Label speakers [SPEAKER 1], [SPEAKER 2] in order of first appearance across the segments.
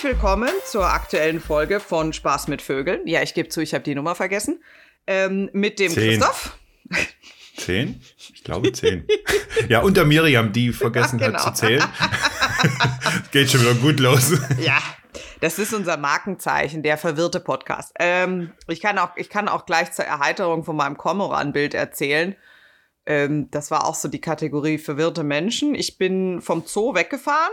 [SPEAKER 1] Herzlich willkommen zur aktuellen Folge von Spaß mit Vögeln. Ja, ich gebe zu, ich habe die Nummer vergessen. Ähm, mit dem
[SPEAKER 2] Zehn.
[SPEAKER 1] Christoph.
[SPEAKER 2] Zehn? Ich glaube zehn. ja, und der Miriam, die vergessen
[SPEAKER 1] Ach, genau.
[SPEAKER 2] hat zu zählen. Geht schon wieder gut los.
[SPEAKER 1] Ja, das ist unser Markenzeichen, der verwirrte Podcast. Ähm, ich, kann auch, ich kann auch gleich zur Erheiterung von meinem Kormoran-Bild erzählen. Ähm, das war auch so die Kategorie verwirrte Menschen. Ich bin vom Zoo weggefahren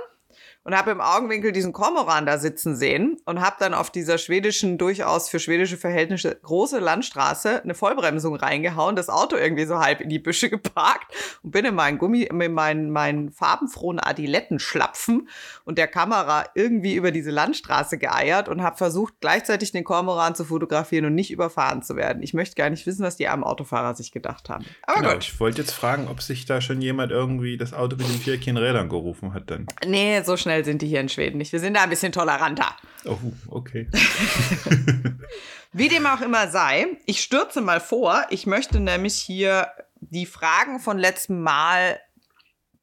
[SPEAKER 1] und habe im Augenwinkel diesen Kormoran da sitzen sehen und habe dann auf dieser schwedischen, durchaus für schwedische Verhältnisse große Landstraße eine Vollbremsung reingehauen, das Auto irgendwie so halb in die Büsche geparkt und bin in meinen Gummi, in meinen, meinen farbenfrohen Adiletten schlapfen und der Kamera irgendwie über diese Landstraße geeiert und habe versucht, gleichzeitig den Kormoran zu fotografieren und nicht überfahren zu werden. Ich möchte gar nicht wissen, was die armen Autofahrer sich gedacht haben. Aber
[SPEAKER 2] Genau,
[SPEAKER 1] gut.
[SPEAKER 2] ich wollte jetzt fragen, ob sich da schon jemand irgendwie das Auto mit den vier Rädern gerufen hat dann.
[SPEAKER 1] Nee, so schnell sind die hier in Schweden nicht. Wir sind da ein bisschen toleranter.
[SPEAKER 2] Oh, okay.
[SPEAKER 1] Wie dem auch immer sei, ich stürze mal vor. Ich möchte nämlich hier die Fragen von letztem Mal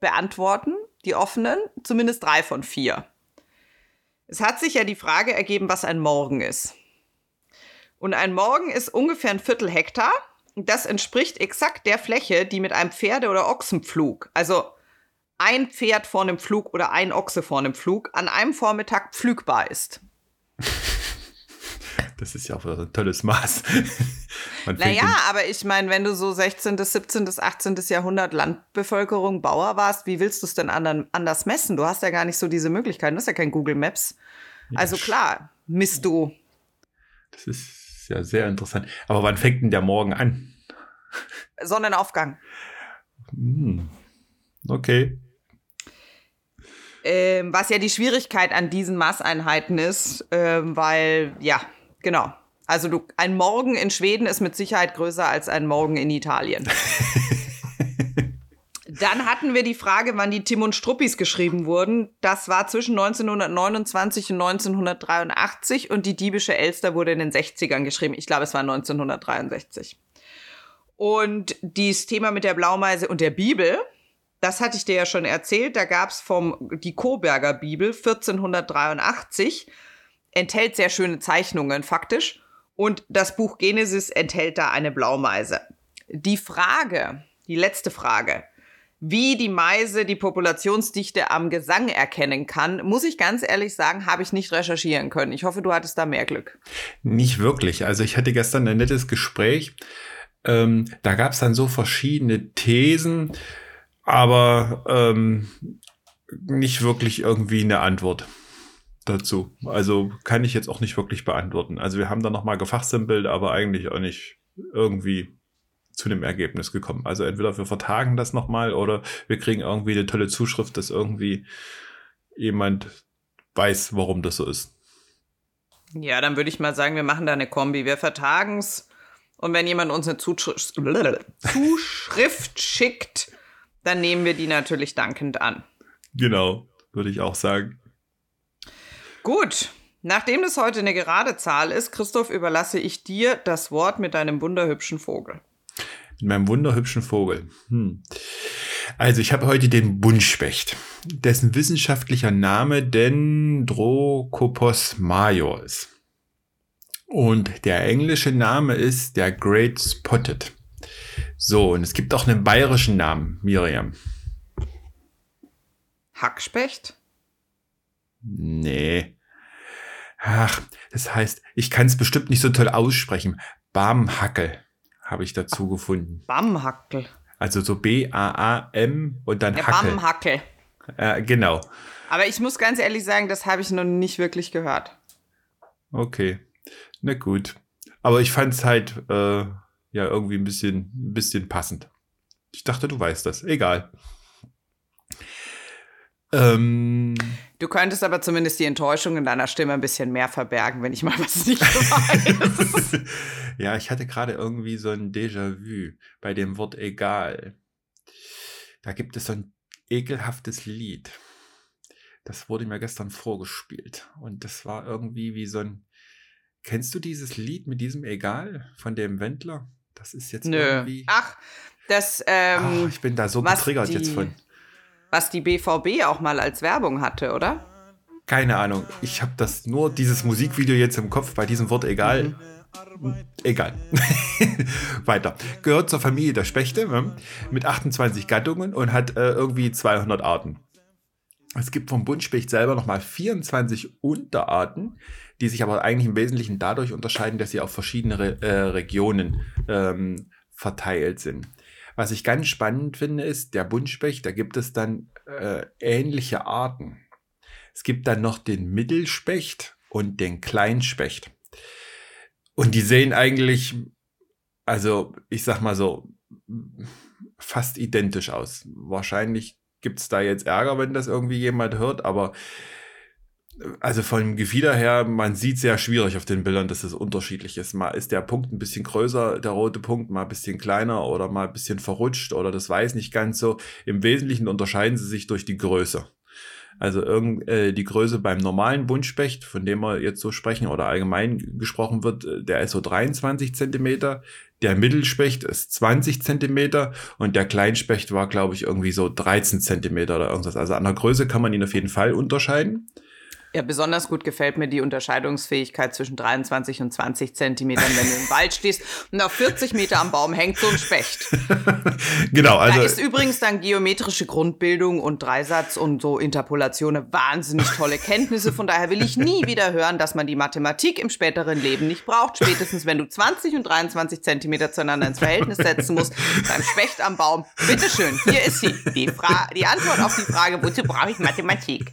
[SPEAKER 1] beantworten, die offenen, zumindest drei von vier. Es hat sich ja die Frage ergeben, was ein Morgen ist. Und ein Morgen ist ungefähr ein Viertel Hektar. Das entspricht exakt der Fläche, die mit einem Pferde- oder Ochsenpflug, also ein Pferd vor einem Flug oder ein Ochse vor einem Flug, an einem Vormittag pflügbar ist.
[SPEAKER 2] Das ist ja auch ein tolles Maß.
[SPEAKER 1] Naja, aber ich meine, wenn du so 16., 17., 18. Jahrhundert Landbevölkerung, Bauer warst, wie willst du es denn anders messen? Du hast ja gar nicht so diese Möglichkeiten. Du hast ja kein Google Maps. Also klar, misst du.
[SPEAKER 2] Das ist ja sehr interessant. Aber wann fängt denn der Morgen an?
[SPEAKER 1] Sonnenaufgang.
[SPEAKER 2] Hm. Okay.
[SPEAKER 1] Ähm, was ja die Schwierigkeit an diesen Maßeinheiten ist, ähm, weil, ja, genau. Also du, ein Morgen in Schweden ist mit Sicherheit größer als ein Morgen in Italien. Dann hatten wir die Frage, wann die Tim und Struppis geschrieben wurden. Das war zwischen 1929 und 1983 und die diebische Elster wurde in den 60ern geschrieben. Ich glaube, es war 1963. Und dieses Thema mit der Blaumeise und der Bibel, das hatte ich dir ja schon erzählt. Da gab es vom die Koberger Bibel 1483, enthält sehr schöne Zeichnungen faktisch. Und das Buch Genesis enthält da eine Blaumeise. Die Frage, die letzte Frage, wie die Meise die Populationsdichte am Gesang erkennen kann, muss ich ganz ehrlich sagen, habe ich nicht recherchieren können. Ich hoffe, du hattest da mehr Glück.
[SPEAKER 2] Nicht wirklich. Also ich hatte gestern ein nettes Gespräch. Ähm, da gab es dann so verschiedene Thesen, aber ähm, nicht wirklich irgendwie eine Antwort dazu. Also kann ich jetzt auch nicht wirklich beantworten. Also wir haben da nochmal gefachsimpelt, aber eigentlich auch nicht irgendwie zu einem Ergebnis gekommen. Also entweder wir vertagen das nochmal oder wir kriegen irgendwie eine tolle Zuschrift, dass irgendwie jemand weiß, warum das so ist.
[SPEAKER 1] Ja, dann würde ich mal sagen, wir machen da eine Kombi. Wir vertagen's. Und wenn jemand uns eine Zuschrift, Zuschrift schickt, dann nehmen wir die natürlich dankend an.
[SPEAKER 2] Genau, würde ich auch sagen.
[SPEAKER 1] Gut. Nachdem das heute eine gerade Zahl ist, Christoph, überlasse ich dir das Wort mit deinem wunderhübschen Vogel.
[SPEAKER 2] Mit meinem wunderhübschen Vogel. Hm. Also ich habe heute den Buntspecht, dessen wissenschaftlicher Name Dendrocopos major ist. Und der englische Name ist der Great Spotted. So, und es gibt auch einen bayerischen Namen, Miriam.
[SPEAKER 1] Hackspecht?
[SPEAKER 2] Nee. Ach, das heißt, ich kann es bestimmt nicht so toll aussprechen. Barmhackel habe ich dazu gefunden.
[SPEAKER 1] Bamhackel.
[SPEAKER 2] Also so B-A-A-M und dann
[SPEAKER 1] Ja,
[SPEAKER 2] Hackel.
[SPEAKER 1] Bamhackel.
[SPEAKER 2] Äh, genau.
[SPEAKER 1] Aber ich muss ganz ehrlich sagen, das habe ich noch nicht wirklich gehört.
[SPEAKER 2] Okay. Na gut. Aber ich fand es halt äh, ja irgendwie ein bisschen, ein bisschen passend. Ich dachte, du weißt das. Egal. Ähm,
[SPEAKER 1] Du könntest aber zumindest die Enttäuschung in deiner Stimme ein bisschen mehr verbergen, wenn ich mal was nicht weiß.
[SPEAKER 2] ja, ich hatte gerade irgendwie so ein Déjà-vu bei dem Wort egal. Da gibt es so ein ekelhaftes Lied. Das wurde mir gestern vorgespielt. Und das war irgendwie wie so ein. Kennst du dieses Lied mit diesem Egal von dem Wendler? Das ist jetzt
[SPEAKER 1] Nö.
[SPEAKER 2] irgendwie.
[SPEAKER 1] Ach, das, ähm,
[SPEAKER 2] ich bin da so getriggert
[SPEAKER 1] die-
[SPEAKER 2] jetzt von.
[SPEAKER 1] was die BVB auch mal als Werbung hatte, oder?
[SPEAKER 2] keine Ahnung. Ich habe das nur, dieses Musikvideo jetzt im Kopf, bei diesem Wort egal. Mhm. Egal. Weiter. Gehört zur Familie der Spechte ne? mit 28 Gattungen und hat äh, irgendwie 200 Arten. Es gibt vom Buntspecht selber nochmal 24 Unterarten, die sich aber eigentlich im Wesentlichen dadurch unterscheiden, dass sie auf verschiedene Re äh, Regionen ähm, verteilt sind. Was ich ganz spannend finde, ist, der Buntspecht, da gibt es dann äh, ähnliche Arten. Es gibt dann noch den Mittelspecht und den Kleinspecht. Und die sehen eigentlich, also ich sag mal so, fast identisch aus. Wahrscheinlich gibt es da jetzt Ärger, wenn das irgendwie jemand hört, aber also vom Gefieder her, man sieht sehr schwierig auf den Bildern, dass es unterschiedlich ist. Mal ist der Punkt ein bisschen größer, der rote Punkt mal ein bisschen kleiner oder mal ein bisschen verrutscht oder das weiß nicht ganz so. Im Wesentlichen unterscheiden sie sich durch die Größe. Also irgend, äh, die Größe beim normalen Buntspecht, von dem wir jetzt so sprechen oder allgemein gesprochen wird, äh, der ist so 23 Zentimeter. Der Mittelspecht ist 20 Zentimeter und der Kleinspecht war, glaube ich, irgendwie so 13 Zentimeter oder irgendwas. Also an der Größe kann man ihn auf jeden Fall unterscheiden.
[SPEAKER 1] Ja, besonders gut gefällt mir die Unterscheidungsfähigkeit zwischen 23 und 20 Zentimetern, wenn du im Wald stehst und auf 40 Meter am Baum hängt so ein Specht.
[SPEAKER 2] genau, also.
[SPEAKER 1] Da ist übrigens dann geometrische Grundbildung und Dreisatz und so Interpolation wahnsinnig tolle Kenntnisse. Von daher will ich nie wieder hören, dass man die Mathematik im späteren Leben nicht braucht. Spätestens, wenn du 20 und 23 Zentimeter zueinander ins Verhältnis setzen musst, beim Specht am Baum. Bitteschön, hier ist sie. Die, Fra die Antwort auf die Frage, wozu brauche ich Mathematik?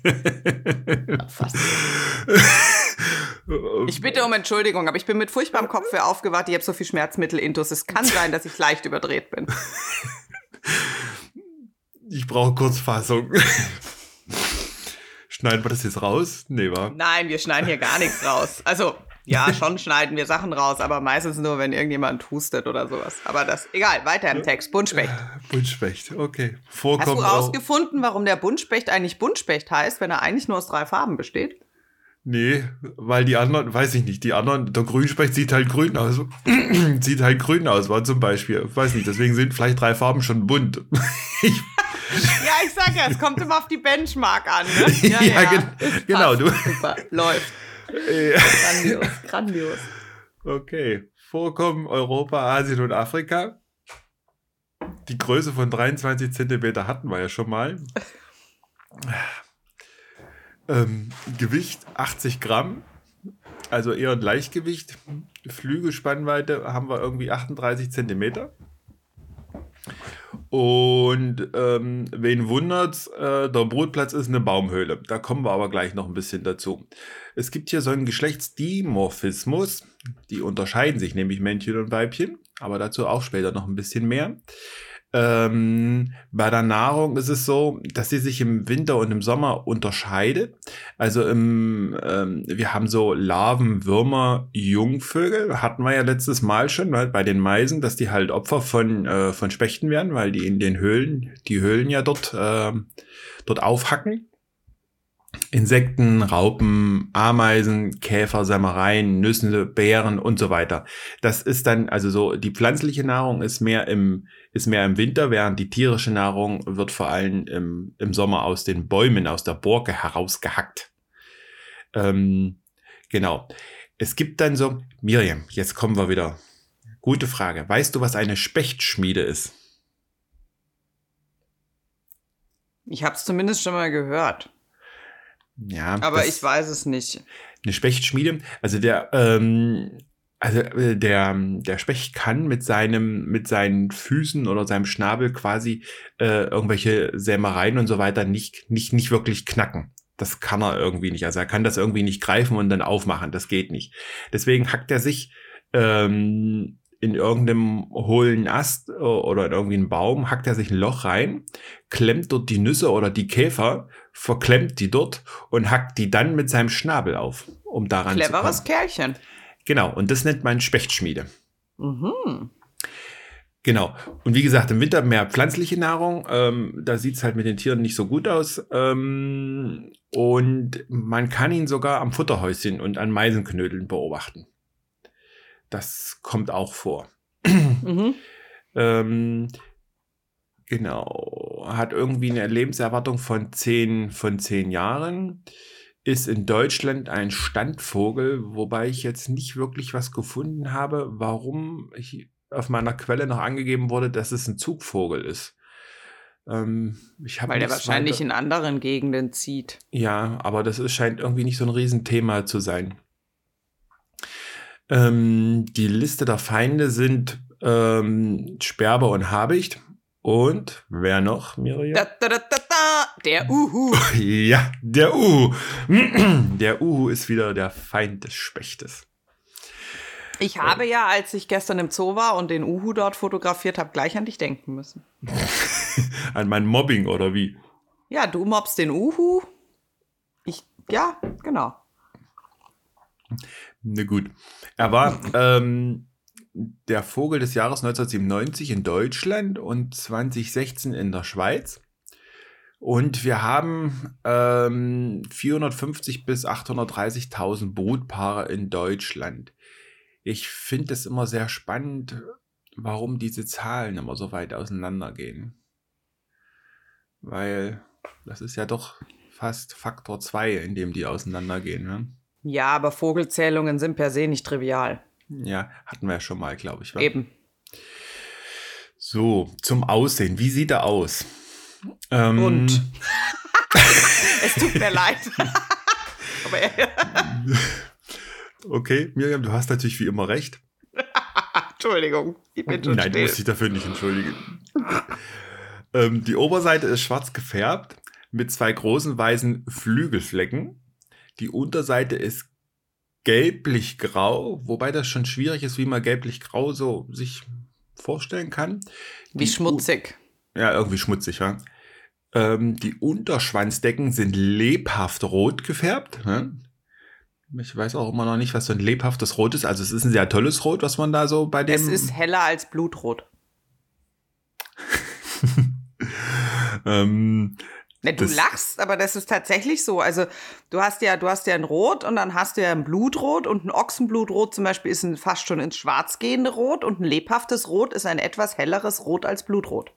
[SPEAKER 1] Fast ich bitte um Entschuldigung, aber ich bin mit furchtbarem Kopfweh aufgewacht. Ich habe so viel Schmerzmittel intus. Es kann sein, dass ich leicht überdreht bin.
[SPEAKER 2] Ich brauche Kurzfassung. Schneiden wir das jetzt raus? Nee, wa?
[SPEAKER 1] Nein, wir schneiden hier gar nichts raus. Also, ja, schon schneiden wir Sachen raus, aber meistens nur, wenn irgendjemand hustet oder sowas. Aber das, egal, weiter im Text. Buntspecht.
[SPEAKER 2] Buntspecht, okay.
[SPEAKER 1] Vorkommt Hast du rausgefunden, warum der Buntspecht eigentlich Buntspecht heißt, wenn er eigentlich nur aus drei Farben besteht?
[SPEAKER 2] Nee, weil die anderen, weiß ich nicht, die anderen, der Grünspecht sieht halt grün aus. sieht halt grün aus, war zum Beispiel. Weiß nicht, deswegen sind vielleicht drei Farben schon bunt.
[SPEAKER 1] ich, ja, ich sag ja, es kommt immer auf die Benchmark an. Ne?
[SPEAKER 2] Ja, ja, ja. Gen genau. Du.
[SPEAKER 1] Super, läuft. grandios, grandios.
[SPEAKER 2] Okay. Vorkommen Europa, Asien und Afrika. Die Größe von 23 Zentimeter hatten wir ja schon mal. Ähm, Gewicht 80 Gramm, also eher ein Leichtgewicht. Flügelspannweite haben wir irgendwie 38 Zentimeter. Und ähm, wen wundert, äh, der Brutplatz ist eine Baumhöhle. Da kommen wir aber gleich noch ein bisschen dazu. Es gibt hier so einen Geschlechtsdimorphismus. Die unterscheiden sich nämlich Männchen und Weibchen, aber dazu auch später noch ein bisschen mehr. Ähm, bei der Nahrung ist es so, dass sie sich im Winter und im Sommer unterscheidet. Also im, ähm, wir haben so Larven, Würmer, Jungvögel. Hatten wir ja letztes Mal schon weil bei den Meisen, dass die halt Opfer von, äh, von Spechten werden, weil die in den Höhlen, die Höhlen ja dort, äh, dort aufhacken. Insekten, Raupen, Ameisen, Käfer, Sämereien, Nüsse, Beeren und so weiter. Das ist dann, also so, die pflanzliche Nahrung ist mehr im, ist mehr im Winter, während die tierische Nahrung wird vor allem im, im Sommer aus den Bäumen, aus der Borke herausgehackt. Ähm, genau. Es gibt dann so, Miriam, jetzt kommen wir wieder. Gute Frage. Weißt du, was eine Spechtschmiede ist?
[SPEAKER 1] Ich habe es zumindest schon mal gehört.
[SPEAKER 2] Ja.
[SPEAKER 1] Aber ich weiß es nicht.
[SPEAKER 2] Eine Spechtschmiede, also der, ähm, also äh, der, der Specht kann mit seinem, mit seinen Füßen oder seinem Schnabel quasi äh, irgendwelche Sämereien und so weiter nicht, nicht, nicht wirklich knacken. Das kann er irgendwie nicht. Also er kann das irgendwie nicht greifen und dann aufmachen. Das geht nicht. Deswegen hackt er sich ähm, in irgendeinem hohlen Ast äh, oder in irgendwie einen Baum, hackt er sich ein Loch rein, klemmt dort die Nüsse oder die Käfer, verklemmt die dort und hackt die dann mit seinem Schnabel auf, um daran
[SPEAKER 1] Cleveres zu kommen. Kerlchen.
[SPEAKER 2] Genau, und das nennt man Spechtschmiede. Mhm. Genau. Und wie gesagt, im Winter mehr pflanzliche Nahrung. Ähm, da sieht es halt mit den Tieren nicht so gut aus. Ähm, und man kann ihn sogar am Futterhäuschen und an Meisenknödeln beobachten. Das kommt auch vor. Mhm. ähm, genau. Hat irgendwie eine Lebenserwartung von zehn, von zehn Jahren. ist in Deutschland ein Standvogel, wobei ich jetzt nicht wirklich was gefunden habe, warum ich auf meiner Quelle noch angegeben wurde, dass es ein Zugvogel ist.
[SPEAKER 1] Ähm, Weil der wahrscheinlich weiter... in anderen Gegenden zieht.
[SPEAKER 2] Ja, aber das ist, scheint irgendwie nicht so ein Riesenthema zu sein. Ähm, die Liste der Feinde sind ähm, Sperber und Habicht. Und wer noch, Miriam? Da, da, da,
[SPEAKER 1] der Uhu.
[SPEAKER 2] Ja, der Uhu. Der Uhu ist wieder der Feind des Spechtes.
[SPEAKER 1] Ich habe ja, als ich gestern im Zoo war und den Uhu dort fotografiert habe, gleich an dich denken müssen.
[SPEAKER 2] an mein Mobbing oder wie?
[SPEAKER 1] Ja, du mobst den Uhu. Ich, ja, genau.
[SPEAKER 2] Na gut. Er war ähm, der Vogel des Jahres 1997 in Deutschland und 2016 in der Schweiz. Und wir haben ähm, 450 bis 830.000 Brutpaare in Deutschland. Ich finde es immer sehr spannend, warum diese Zahlen immer so weit auseinandergehen. Weil das ist ja doch fast Faktor 2, in dem die auseinandergehen. Ne?
[SPEAKER 1] Ja, aber Vogelzählungen sind per se nicht trivial.
[SPEAKER 2] Ja, hatten wir ja schon mal, glaube ich.
[SPEAKER 1] Wa? Eben.
[SPEAKER 2] So, zum Aussehen. Wie sieht er aus?
[SPEAKER 1] Ähm, Und. es tut mir leid.
[SPEAKER 2] okay, Miriam, du hast natürlich wie immer recht.
[SPEAKER 1] Entschuldigung,
[SPEAKER 2] ich bin schon Nein, du musst dich dafür nicht entschuldigen. ähm, die Oberseite ist schwarz gefärbt mit zwei großen weißen Flügelflecken. Die Unterseite ist gelblich-grau, wobei das schon schwierig ist, wie man gelblich-grau so sich vorstellen kann.
[SPEAKER 1] Wie die schmutzig.
[SPEAKER 2] U ja, irgendwie schmutzig, ja. Ähm, die Unterschwanzdecken sind lebhaft rot gefärbt. Ne? Ich weiß auch immer noch nicht, was so ein lebhaftes Rot ist. Also es ist ein sehr tolles Rot, was man da so bei dem.
[SPEAKER 1] Es ist heller als Blutrot. ähm, Ne, du das lachst, aber das ist tatsächlich so. Also du hast ja, du hast ja ein Rot und dann hast du ja ein Blutrot und ein Ochsenblutrot zum Beispiel ist ein fast schon ins Schwarz gehende Rot und ein lebhaftes Rot ist ein etwas helleres Rot als Blutrot.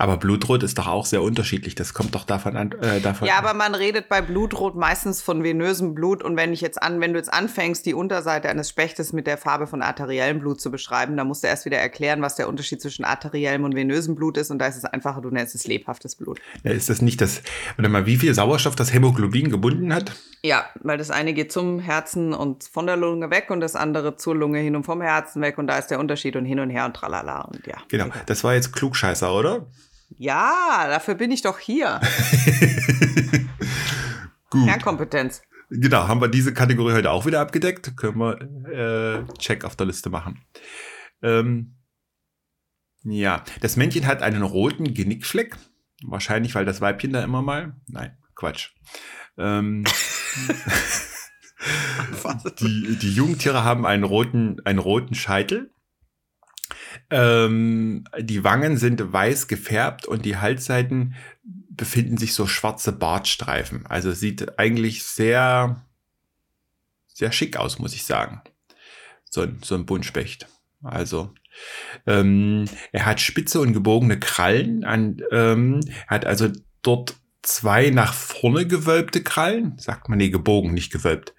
[SPEAKER 2] Aber Blutrot ist doch auch sehr unterschiedlich. Das kommt doch davon an. Äh, davon
[SPEAKER 1] ja, aber man redet bei Blutrot meistens von venösem Blut. Und wenn ich jetzt an, wenn du jetzt anfängst, die Unterseite eines Spechtes mit der Farbe von arteriellem Blut zu beschreiben, dann musst du erst wieder erklären, was der Unterschied zwischen arteriellem und venösem Blut ist. Und da ist es einfacher, du nennst es lebhaftes Blut.
[SPEAKER 2] Ja, ist das nicht das, warte mal, wie viel Sauerstoff das Hämoglobin gebunden hat?
[SPEAKER 1] Ja, weil das eine geht zum Herzen und von der Lunge weg und das andere zur Lunge hin und vom Herzen weg. Und da ist der Unterschied und hin und her und tralala. Und ja.
[SPEAKER 2] Genau, das war jetzt Klugscheißer, oder?
[SPEAKER 1] Ja, dafür bin ich doch hier.
[SPEAKER 2] Gut.
[SPEAKER 1] Kernkompetenz.
[SPEAKER 2] Genau, haben wir diese Kategorie heute auch wieder abgedeckt. Können wir äh, Check auf der Liste machen. Ähm, ja, das Männchen hat einen roten Genickfleck. Wahrscheinlich, weil das Weibchen da immer mal. Nein, Quatsch. Ähm, die, die Jungtiere haben einen roten, einen roten Scheitel. Ähm, die Wangen sind weiß gefärbt und die Halsseiten befinden sich so schwarze Bartstreifen. Also sieht eigentlich sehr, sehr schick aus, muss ich sagen. So ein, so ein Buntspecht. Also, ähm, er hat spitze und gebogene Krallen. An, ähm, hat also dort zwei nach vorne gewölbte Krallen. Sagt man, nee, gebogen, nicht gewölbt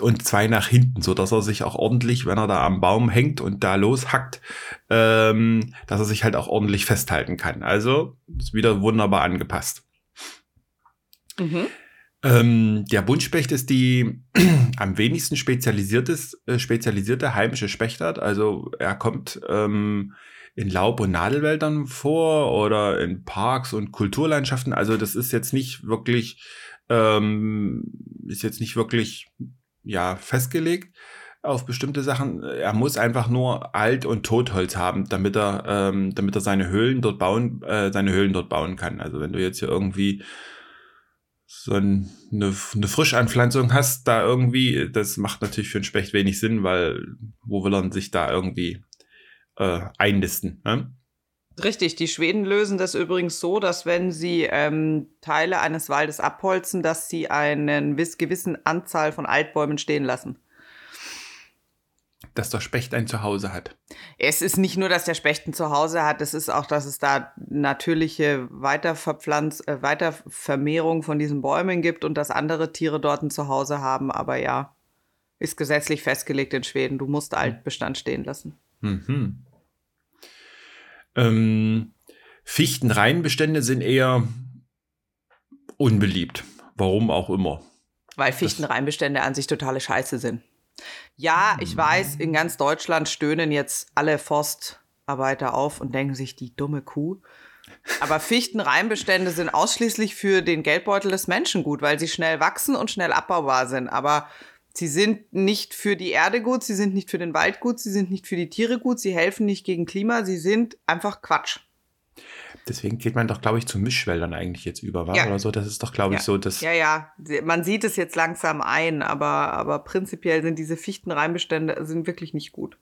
[SPEAKER 2] und zwei nach hinten, so dass er sich auch ordentlich, wenn er da am Baum hängt und da loshackt, ähm, dass er sich halt auch ordentlich festhalten kann. Also ist wieder wunderbar angepasst. Mhm. Ähm, der Buntspecht ist die am wenigsten spezialisiertes, äh, spezialisierte heimische Spechtart. Also er kommt ähm, in Laub- und Nadelwäldern vor oder in Parks und Kulturlandschaften. Also das ist jetzt nicht wirklich, ähm, ist jetzt nicht wirklich ja festgelegt auf bestimmte Sachen. Er muss einfach nur Alt- und Totholz haben, damit er, ähm, damit er seine Höhlen dort bauen, äh, seine Höhlen dort bauen kann. Also wenn du jetzt hier irgendwie so ein, eine, eine Frischanpflanzung hast, da irgendwie, das macht natürlich für einen Specht wenig Sinn, weil wo will er sich da irgendwie äh, einnisten? Ne?
[SPEAKER 1] Richtig, die Schweden lösen das übrigens so, dass wenn sie ähm, Teile eines Waldes abholzen, dass sie einen gewissen Anzahl von Altbäumen stehen lassen.
[SPEAKER 2] dass der Specht ein Zuhause hat.
[SPEAKER 1] Es ist nicht nur, dass der Specht ein Zuhause hat, es ist auch, dass es da natürliche Weiterverpflanz äh, Weitervermehrung von diesen Bäumen gibt und dass andere Tiere dort ein Zuhause haben. Aber ja, ist gesetzlich festgelegt in Schweden. Du musst Altbestand stehen lassen.
[SPEAKER 2] Mhm. Ähm, Fichtenreihenbestände sind eher unbeliebt. Warum auch immer.
[SPEAKER 1] Weil Fichtenreihenbestände an sich totale Scheiße sind. Ja, ich weiß, in ganz Deutschland stöhnen jetzt alle Forstarbeiter auf und denken sich, die dumme Kuh. Aber Fichtenreihenbestände sind ausschließlich für den Geldbeutel des Menschen gut, weil sie schnell wachsen und schnell abbaubar sind. Aber sie sind nicht für die Erde gut, sie sind nicht für den Wald gut, sie sind nicht für die Tiere gut, sie helfen nicht gegen Klima, sie sind einfach Quatsch.
[SPEAKER 2] Deswegen geht man doch, glaube ich, zu Mischwäldern eigentlich jetzt über, war?
[SPEAKER 1] Ja.
[SPEAKER 2] Oder so. Das ist doch, glaube ich,
[SPEAKER 1] Ja.
[SPEAKER 2] so, dass.
[SPEAKER 1] Ja, ja, man sieht es jetzt langsam ein, aber, aber prinzipiell sind diese Fichtenreihenbestände sind wirklich nicht gut.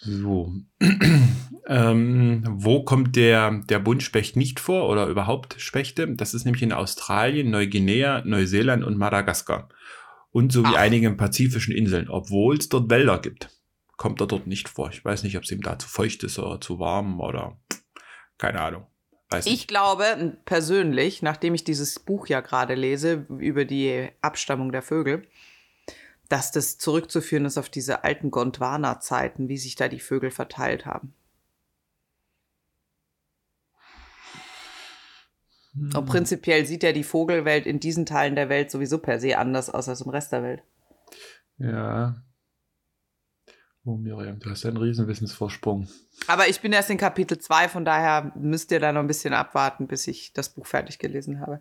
[SPEAKER 2] So. ähm, wo kommt der, der Buntspecht nicht vor oder überhaupt Spechte? Das ist nämlich in Australien, Neuguinea, Neuseeland und Madagaskar. Und sowie
[SPEAKER 1] Ach.
[SPEAKER 2] einigen pazifischen Inseln, obwohl es dort Wälder gibt. Kommt er dort nicht vor. Ich weiß nicht, ob es ihm da zu feucht ist oder zu warm oder keine Ahnung. Weiß
[SPEAKER 1] Ich
[SPEAKER 2] nicht.
[SPEAKER 1] glaube persönlich, nachdem ich dieses Buch ja gerade lese über die Abstammung der Vögel, dass das zurückzuführen ist auf diese alten Gondwana-Zeiten, wie sich da die Vögel verteilt haben. Und prinzipiell sieht ja die Vogelwelt in diesen Teilen der Welt sowieso per se anders aus als im Rest der Welt.
[SPEAKER 2] Ja. Oh, Miriam, du hast einen riesen Wissensvorsprung.
[SPEAKER 1] Aber ich bin erst in Kapitel 2, von daher müsst ihr da noch ein bisschen abwarten, bis ich das Buch fertig gelesen habe.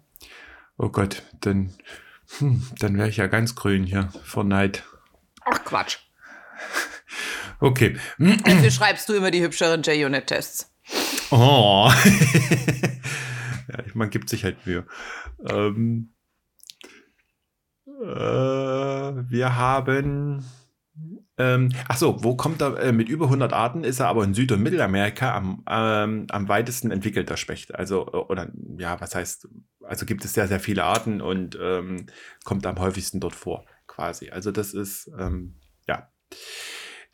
[SPEAKER 2] Oh Gott, dann, hm, dann wäre ich ja ganz grün hier vor Neid.
[SPEAKER 1] Ach Quatsch.
[SPEAKER 2] Okay.
[SPEAKER 1] Dafür schreibst du immer die hübscheren J-Unit-Tests.
[SPEAKER 2] Oh. man gibt sich halt Mühe. Ähm, äh, wir haben. Ähm, ach so, wo kommt er? Äh, mit über 100 Arten ist er aber in Süd- und Mittelamerika am, ähm, am weitesten entwickelter Specht. Also, äh, oder ja, was heißt, also gibt es sehr, sehr viele Arten und ähm, kommt am häufigsten dort vor, quasi. Also, das ist, ähm, ja.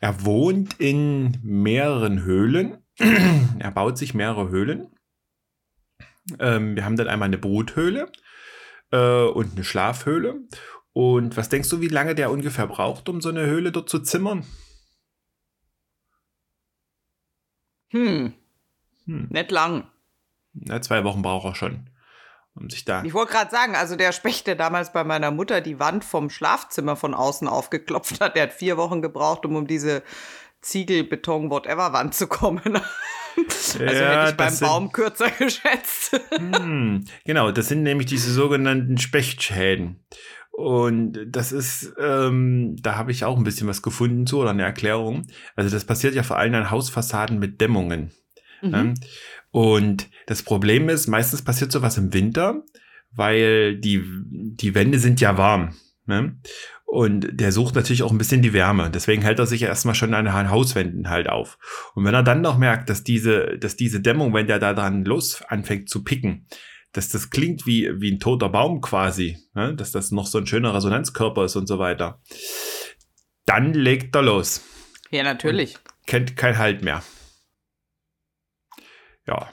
[SPEAKER 2] Er wohnt in mehreren Höhlen. er baut sich mehrere Höhlen. Ähm, wir haben dann einmal eine Bruthöhle äh, und eine Schlafhöhle. Und was denkst du, wie lange der ungefähr braucht, um so eine Höhle dort zu zimmern?
[SPEAKER 1] Hm,
[SPEAKER 2] Hm.
[SPEAKER 1] nicht lang.
[SPEAKER 2] Na, zwei Wochen braucht er schon, um sich da.
[SPEAKER 1] Ich wollte gerade sagen, also der Specht, der damals bei meiner Mutter die Wand vom Schlafzimmer von außen aufgeklopft hat, der hat vier Wochen gebraucht, um um diese Ziegel, Beton, whatever Wand zu kommen. also
[SPEAKER 2] Ja,
[SPEAKER 1] hätte ich beim
[SPEAKER 2] sind-
[SPEAKER 1] Baum kürzer geschätzt.
[SPEAKER 2] Hm, genau, das sind nämlich diese sogenannten Spechtschäden. Und das ist, ähm, da habe ich auch ein bisschen was gefunden zu oder eine Erklärung. Also das passiert ja vor allem an Hausfassaden mit Dämmungen.
[SPEAKER 1] Mhm.
[SPEAKER 2] Ne? Und das Problem ist, meistens passiert sowas im Winter, weil die, die Wände sind ja warm. Ne? Und der sucht natürlich auch ein bisschen die Wärme. Deswegen hält er sich ja erstmal schon an den Hauswänden halt auf. Und wenn er dann noch merkt, dass diese, dass diese Dämmung, wenn der da dran los anfängt zu picken, dass das klingt wie, wie ein toter Baum quasi, ne? dass das noch so ein schöner Resonanzkörper ist und so weiter, dann legt er los
[SPEAKER 1] Ja, natürlich.
[SPEAKER 2] kennt kein Halt mehr. Ja.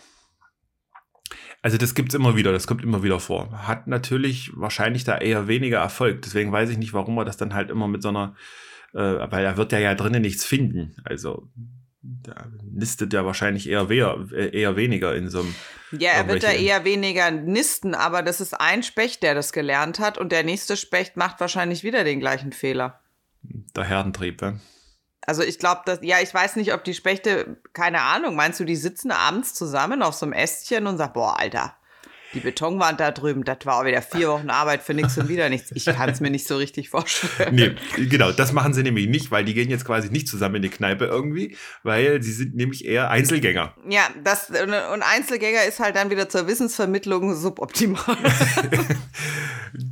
[SPEAKER 2] Also das gibt's immer wieder, das kommt immer wieder vor. Hat natürlich wahrscheinlich da eher weniger Erfolg. Deswegen weiß ich nicht, warum er das dann halt immer mit so einer, äh, weil er wird ja ja drinnen nichts finden. Also da nistet er wahrscheinlich eher, wer, äh, eher weniger in so einem.
[SPEAKER 1] Ja, er wird da eher weniger nisten, aber das ist ein Specht, der das gelernt hat und der nächste Specht macht wahrscheinlich wieder den gleichen Fehler.
[SPEAKER 2] Der Herdentrieb. Ja?
[SPEAKER 1] Also ich glaube, dass, ja, ich weiß nicht, ob die Spechte, keine Ahnung, meinst du, die sitzen abends zusammen auf so einem Ästchen und sagen, boah, Alter, die Betonwand da drüben, das war auch wieder vier Wochen Arbeit für nichts und wieder nichts. Ich kann es mir nicht so richtig vorstellen.
[SPEAKER 2] Nee, genau, das machen sie nämlich nicht, weil die gehen jetzt quasi nicht zusammen in die Kneipe irgendwie, weil sie sind nämlich eher Einzelgänger.
[SPEAKER 1] Ja, das, und und Einzelgänger ist halt dann wieder zur Wissensvermittlung suboptimal.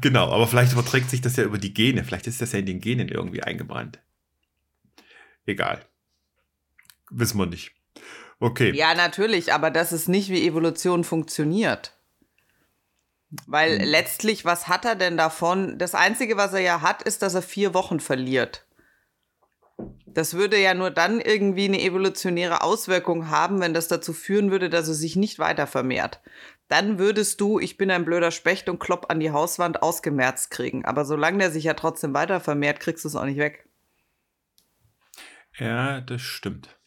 [SPEAKER 2] Genau, aber vielleicht überträgt sich das ja über die Gene. Vielleicht ist das ja in den Genen irgendwie eingebrannt. Egal. Wissen wir nicht. Okay.
[SPEAKER 1] Ja, natürlich, aber das ist nicht, wie Evolution funktioniert. Weil
[SPEAKER 2] Hm.
[SPEAKER 1] letztlich, was hat er denn davon? Das Einzige, was er ja hat, ist, dass er vier Wochen verliert. Das würde ja nur dann irgendwie eine evolutionäre Auswirkung haben, wenn das dazu führen würde, dass es sich nicht weiter vermehrt. Dann würdest du, ich bin ein blöder Specht und klopp an die Hauswand, ausgemerzt kriegen. Aber solange der sich ja trotzdem weiter vermehrt, kriegst du es auch nicht weg.
[SPEAKER 2] Ja, das stimmt.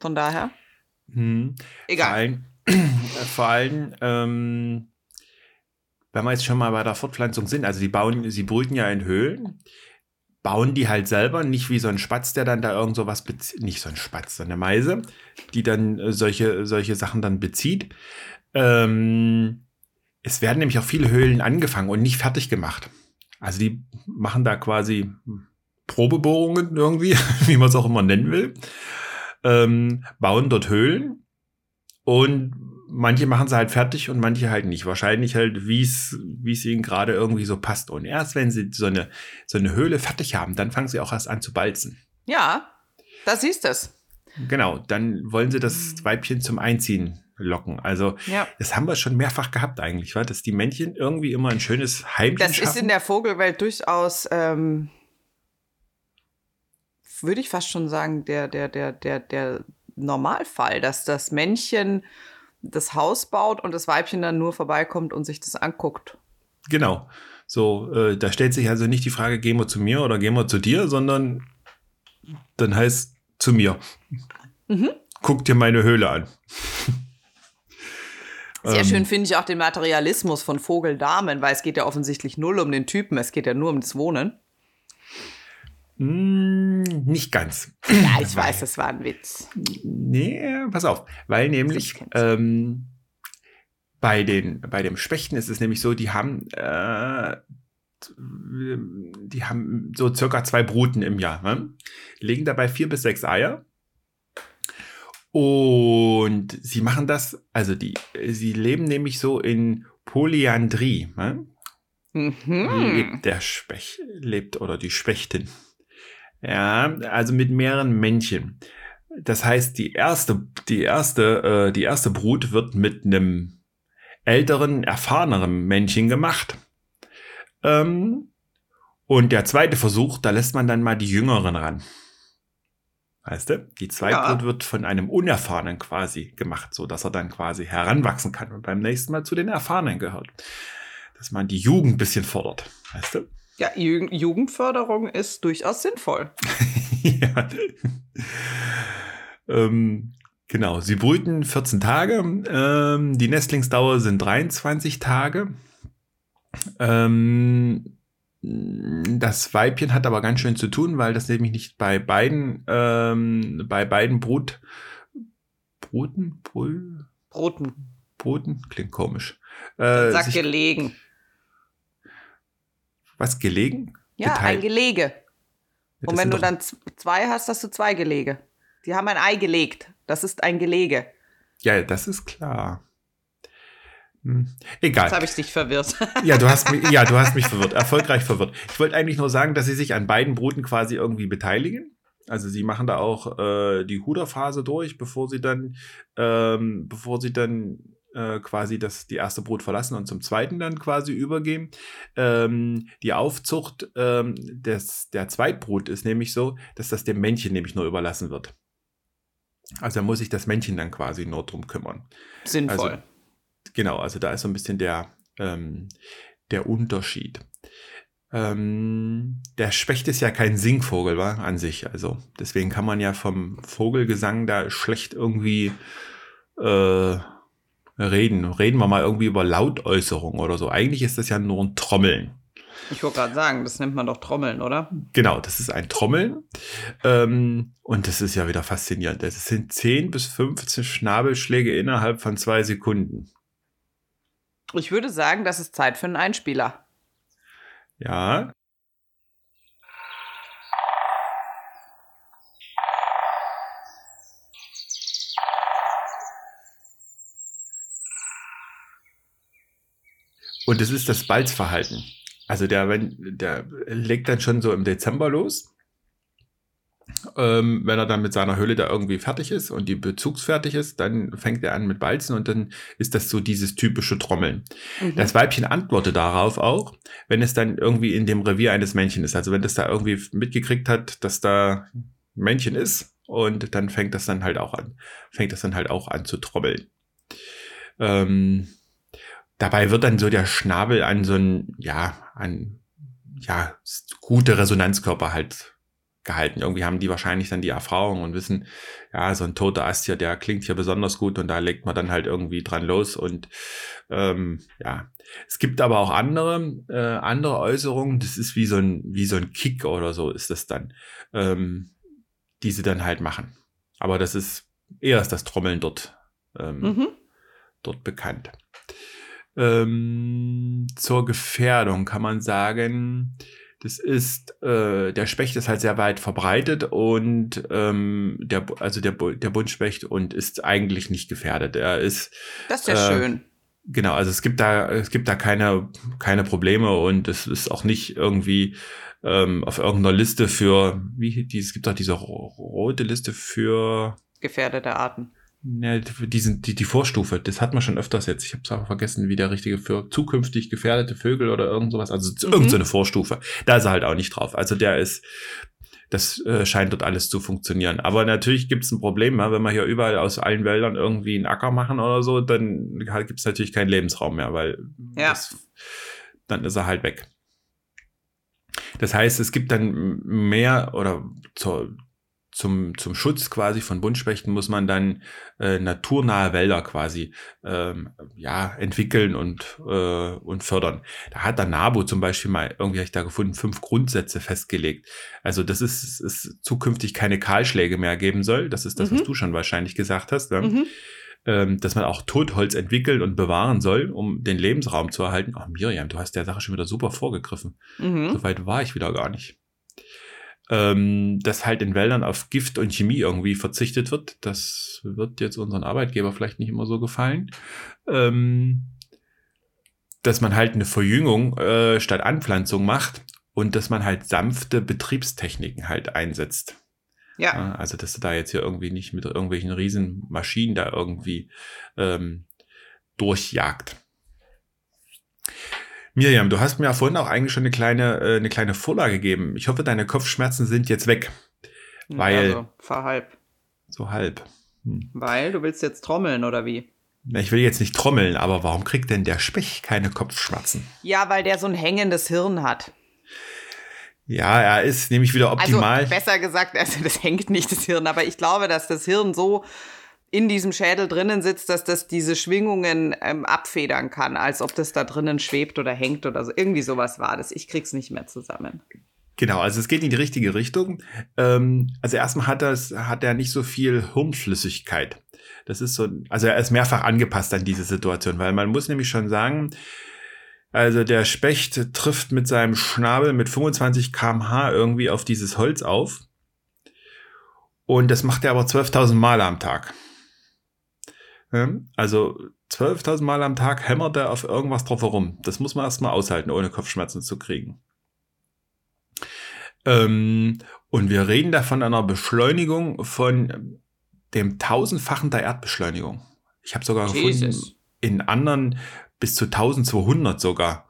[SPEAKER 1] Von daher?
[SPEAKER 2] Hm.
[SPEAKER 1] Egal.
[SPEAKER 2] Vor allem, vor allem ähm, wenn wir jetzt schon mal bei der Fortpflanzung sind, also die bauen, sie brüten ja in Höhlen, bauen die halt selber, nicht wie so ein Spatz, der dann da irgend so was bezieht, nicht so ein Spatz, sondern eine Meise, die dann äh, solche, solche Sachen dann bezieht. Ähm, es werden nämlich auch viele Höhlen angefangen und nicht fertig gemacht. Also die machen da quasi Probebohrungen irgendwie, wie man es auch immer nennen will, ähm, bauen dort Höhlen und manche machen sie halt fertig und manche halt nicht. Wahrscheinlich halt, wie es wie es ihnen gerade irgendwie so passt. Und erst wenn sie so eine, so eine Höhle fertig haben, dann fangen sie auch erst an zu balzen.
[SPEAKER 1] Ja, das siehst es.
[SPEAKER 2] Genau, dann wollen sie das Weibchen zum Einziehen locken. Also
[SPEAKER 1] Ja.
[SPEAKER 2] das haben wir schon mehrfach gehabt eigentlich, weil dass die Männchen irgendwie immer ein schönes Heimchen
[SPEAKER 1] Das
[SPEAKER 2] schaffen.
[SPEAKER 1] ist in der Vogelwelt durchaus, ähm, würde ich fast schon sagen, der, der, der, der, der Normalfall, dass das Männchen das Haus baut und das Weibchen dann nur vorbeikommt und sich das anguckt.
[SPEAKER 2] Genau. So, äh, da stellt sich also nicht die Frage, gehen wir zu mir oder gehen wir zu dir, sondern dann heißt zu mir.
[SPEAKER 1] Mhm.
[SPEAKER 2] Guck dir meine Höhle an.
[SPEAKER 1] Sehr
[SPEAKER 2] Ähm,
[SPEAKER 1] schön finde ich auch den Materialismus von Vogeldamen, weil es geht ja offensichtlich null um den Typen, es geht ja nur um das Wohnen.
[SPEAKER 2] Mm, nicht ganz.
[SPEAKER 1] Ja, ich weiß, das war ein Witz.
[SPEAKER 2] Nee, pass auf. Weil nämlich ähm, bei, den, bei dem Spechten ist es nämlich so, die haben, äh, die haben so circa zwei Bruten im Jahr. Ne? Legen dabei vier bis sechs Eier. Und sie machen das, also die, sie leben nämlich so in Polyandrie. Ne?
[SPEAKER 1] Mhm.
[SPEAKER 2] lebt der Specht, lebt oder die Spechtin. Ja, also mit mehreren Männchen. Das heißt, die erste, die erste, äh, die erste Brut wird mit einem älteren, erfahreneren Männchen gemacht. Ähm, und der zweite Versuch, da lässt man dann mal die Jüngeren ran. Weißt du? Die Zweitbrut
[SPEAKER 1] Ja.
[SPEAKER 2] wird von einem Unerfahrenen quasi gemacht, so dass er dann quasi heranwachsen kann und beim nächsten Mal zu den Erfahrenen gehört. Dass man die Jugend ein bisschen fordert. Weißt du?
[SPEAKER 1] Ja, Ju Jugendförderung ist durchaus sinnvoll.
[SPEAKER 2] ja. ähm, genau, sie brüten 14 Tage. Ähm, die Nestlingsdauer sind 23 Tage. Ähm, das Weibchen hat aber ganz schön zu tun, weil das nämlich nicht bei beiden, ähm, bei beiden Brut, Bruten, Brü,
[SPEAKER 1] Broten.
[SPEAKER 2] Bruten, klingt komisch. Äh, sich,
[SPEAKER 1] gelegen.
[SPEAKER 2] Was gelegen?
[SPEAKER 1] Ja,
[SPEAKER 2] Geteilt.
[SPEAKER 1] ein Gelege.
[SPEAKER 2] Ja,
[SPEAKER 1] Und wenn du dann zwei hast, hast du zwei Gelege. Die haben ein Ei gelegt. Das ist ein Gelege.
[SPEAKER 2] Ja, das ist klar. Hm. Egal.
[SPEAKER 1] Jetzt habe ich dich verwirrt.
[SPEAKER 2] Ja, du hast mich, ja, du hast mich verwirrt, erfolgreich verwirrt. Ich wollte eigentlich nur sagen, dass sie sich an beiden Bruten quasi irgendwie beteiligen. Also sie machen da auch äh, die Huderphase durch, bevor sie dann, ähm, bevor sie dann äh, quasi das, die erste Brut verlassen und zum zweiten dann quasi übergehen. Ähm, die Aufzucht ähm, des, der Zweitbrut ist nämlich so, dass das dem Männchen nämlich nur überlassen wird. Also da muss sich das Männchen dann quasi nur drum kümmern.
[SPEAKER 1] Sinnvoll.
[SPEAKER 2] Also, Genau, also da ist so ein bisschen der, ähm, der Unterschied. Ähm, der Specht ist ja kein Singvogel, war an sich. Also deswegen kann man ja vom Vogelgesang da schlecht irgendwie äh, reden. Reden wir mal irgendwie über Lautäußerung oder so. Eigentlich ist das ja nur ein Trommeln.
[SPEAKER 1] ich wollte gerade sagen, das nennt man doch Trommeln, oder?
[SPEAKER 2] Genau, das ist ein Trommeln. Ähm, und das ist ja wieder faszinierend. Das sind 10 bis 15 Schnabelschläge innerhalb von zwei Sekunden.
[SPEAKER 1] Ich würde sagen, das ist Zeit für einen Einspieler.
[SPEAKER 2] Ja. Und es ist das Balzverhalten. Also der, wenn, der legt dann schon so im Dezember los. Ähm, wenn er dann mit seiner Höhle da irgendwie fertig ist und die bezugsfertig ist, dann fängt er an mit Balzen und dann ist das so dieses typische Trommeln.
[SPEAKER 1] Mhm.
[SPEAKER 2] Das Weibchen antwortet darauf auch, wenn es dann irgendwie in dem Revier eines Männchen ist. Also wenn das da irgendwie mitgekriegt hat, dass da Männchen ist und dann fängt das dann halt auch an, fängt das dann halt auch an zu trommeln. Ähm, dabei wird dann so der Schnabel an so ein, ja, an, ja, gute Resonanzkörper halt gehalten. Irgendwie haben die wahrscheinlich dann die Erfahrung und wissen, ja, so ein toter Ast hier, der klingt hier besonders gut und da legt man dann halt irgendwie dran los und ähm, ja. Es gibt aber auch andere, äh, andere Äußerungen, das ist wie so ein, wie so ein Kick oder so ist das dann, ähm, die sie dann halt machen. Aber das ist eher ist das Trommeln dort, ähm, mhm. dort bekannt. Ähm, zur Gefährdung kann man sagen, das ist, äh, der Specht ist halt sehr weit verbreitet und ähm, der, also der, der Buntspecht und ist eigentlich nicht gefährdet. Er ist.
[SPEAKER 1] Das ist ja äh, schön.
[SPEAKER 2] Genau, also es gibt da, es gibt da keine, keine Probleme und es ist auch nicht irgendwie ähm, auf irgendeiner Liste für, wie, die, es gibt auch diese rote Liste für
[SPEAKER 1] gefährdete Arten.
[SPEAKER 2] Ja, die, sind, die, die Vorstufe, das hat man schon öfters jetzt. Ich habe es auch vergessen, wie der richtige für zukünftig gefährdete Vögel oder irgend sowas. Also mhm. irgendeine Vorstufe. Da ist er halt auch nicht drauf. Also der ist, das äh, scheint dort alles zu funktionieren. Aber natürlich gibt es ein Problem, ja, wenn wir hier überall aus allen Wäldern irgendwie einen Acker machen oder so, dann gibt es natürlich keinen Lebensraum mehr, weil ja. das, dann ist er halt weg. Das heißt, es gibt dann mehr oder zur, zum, zum Schutz quasi von Buntspechten muss man dann äh, naturnahe Wälder quasi ähm, ja, entwickeln und, äh, und fördern. Da hat der NABU zum Beispiel mal, irgendwie habe ich da gefunden, fünf Grundsätze festgelegt. Also, dass es, es zukünftig keine Kahlschläge mehr geben soll. Das ist das, mhm. was du schon wahrscheinlich gesagt hast. Ne? Mhm. Ähm, dass man auch Totholz entwickeln und bewahren soll, um den Lebensraum zu erhalten. Ach, Miriam, du hast der Sache schon wieder super vorgegriffen. Mhm. So weit war ich wieder gar nicht ähm, dass halt in Wäldern auf Gift und Chemie irgendwie verzichtet wird. Das wird jetzt unseren Arbeitgeber vielleicht nicht immer so gefallen. Ähm, dass man halt eine Verjüngung äh, statt Anpflanzung macht und dass man halt sanfte Betriebstechniken halt einsetzt. Ja. Also, dass du da jetzt hier irgendwie nicht mit irgendwelchen riesen Maschinen da irgendwie ähm, durchjagt. Miriam, du hast mir ja vorhin auch eigentlich schon eine kleine, äh, eine kleine Vorlage gegeben. Ich hoffe, deine Kopfschmerzen sind jetzt weg. Weil. Also,
[SPEAKER 1] fahr halb.
[SPEAKER 2] So halb.
[SPEAKER 1] Hm. Weil du willst jetzt trommeln oder wie?
[SPEAKER 2] Na, ich will jetzt nicht trommeln, aber warum kriegt denn der Specht keine Kopfschmerzen?
[SPEAKER 1] Ja, weil der so ein hängendes Hirn hat.
[SPEAKER 2] Ja, er ist nämlich wieder also, optimal.
[SPEAKER 1] Also besser gesagt, also das hängt nicht das Hirn, aber ich glaube, dass das Hirn so in diesem Schädel drinnen sitzt, dass das diese Schwingungen ähm, abfedern kann, als ob das da drinnen schwebt oder hängt oder so. Irgendwie sowas war das. Ich krieg's nicht mehr zusammen.
[SPEAKER 2] Genau, also es geht in die richtige Richtung. Ähm, also erstmal hat, das, hat er nicht so viel Hirnflüssigkeit. Das ist so, also er ist mehrfach angepasst an diese Situation, weil man muss nämlich schon sagen, also der Specht trifft mit seinem Schnabel mit 25 kmh irgendwie auf dieses Holz auf. Und das macht er aber 12.000 Mal am Tag. Also 12.000 Mal am Tag hämmert er auf irgendwas drauf herum. Das muss man erstmal aushalten, ohne Kopfschmerzen zu kriegen. Ähm, und wir reden da von einer Beschleunigung von dem tausendfachen der Erdbeschleunigung. Ich habe sogar Jesus. gefunden, in anderen bis zu 1200 sogar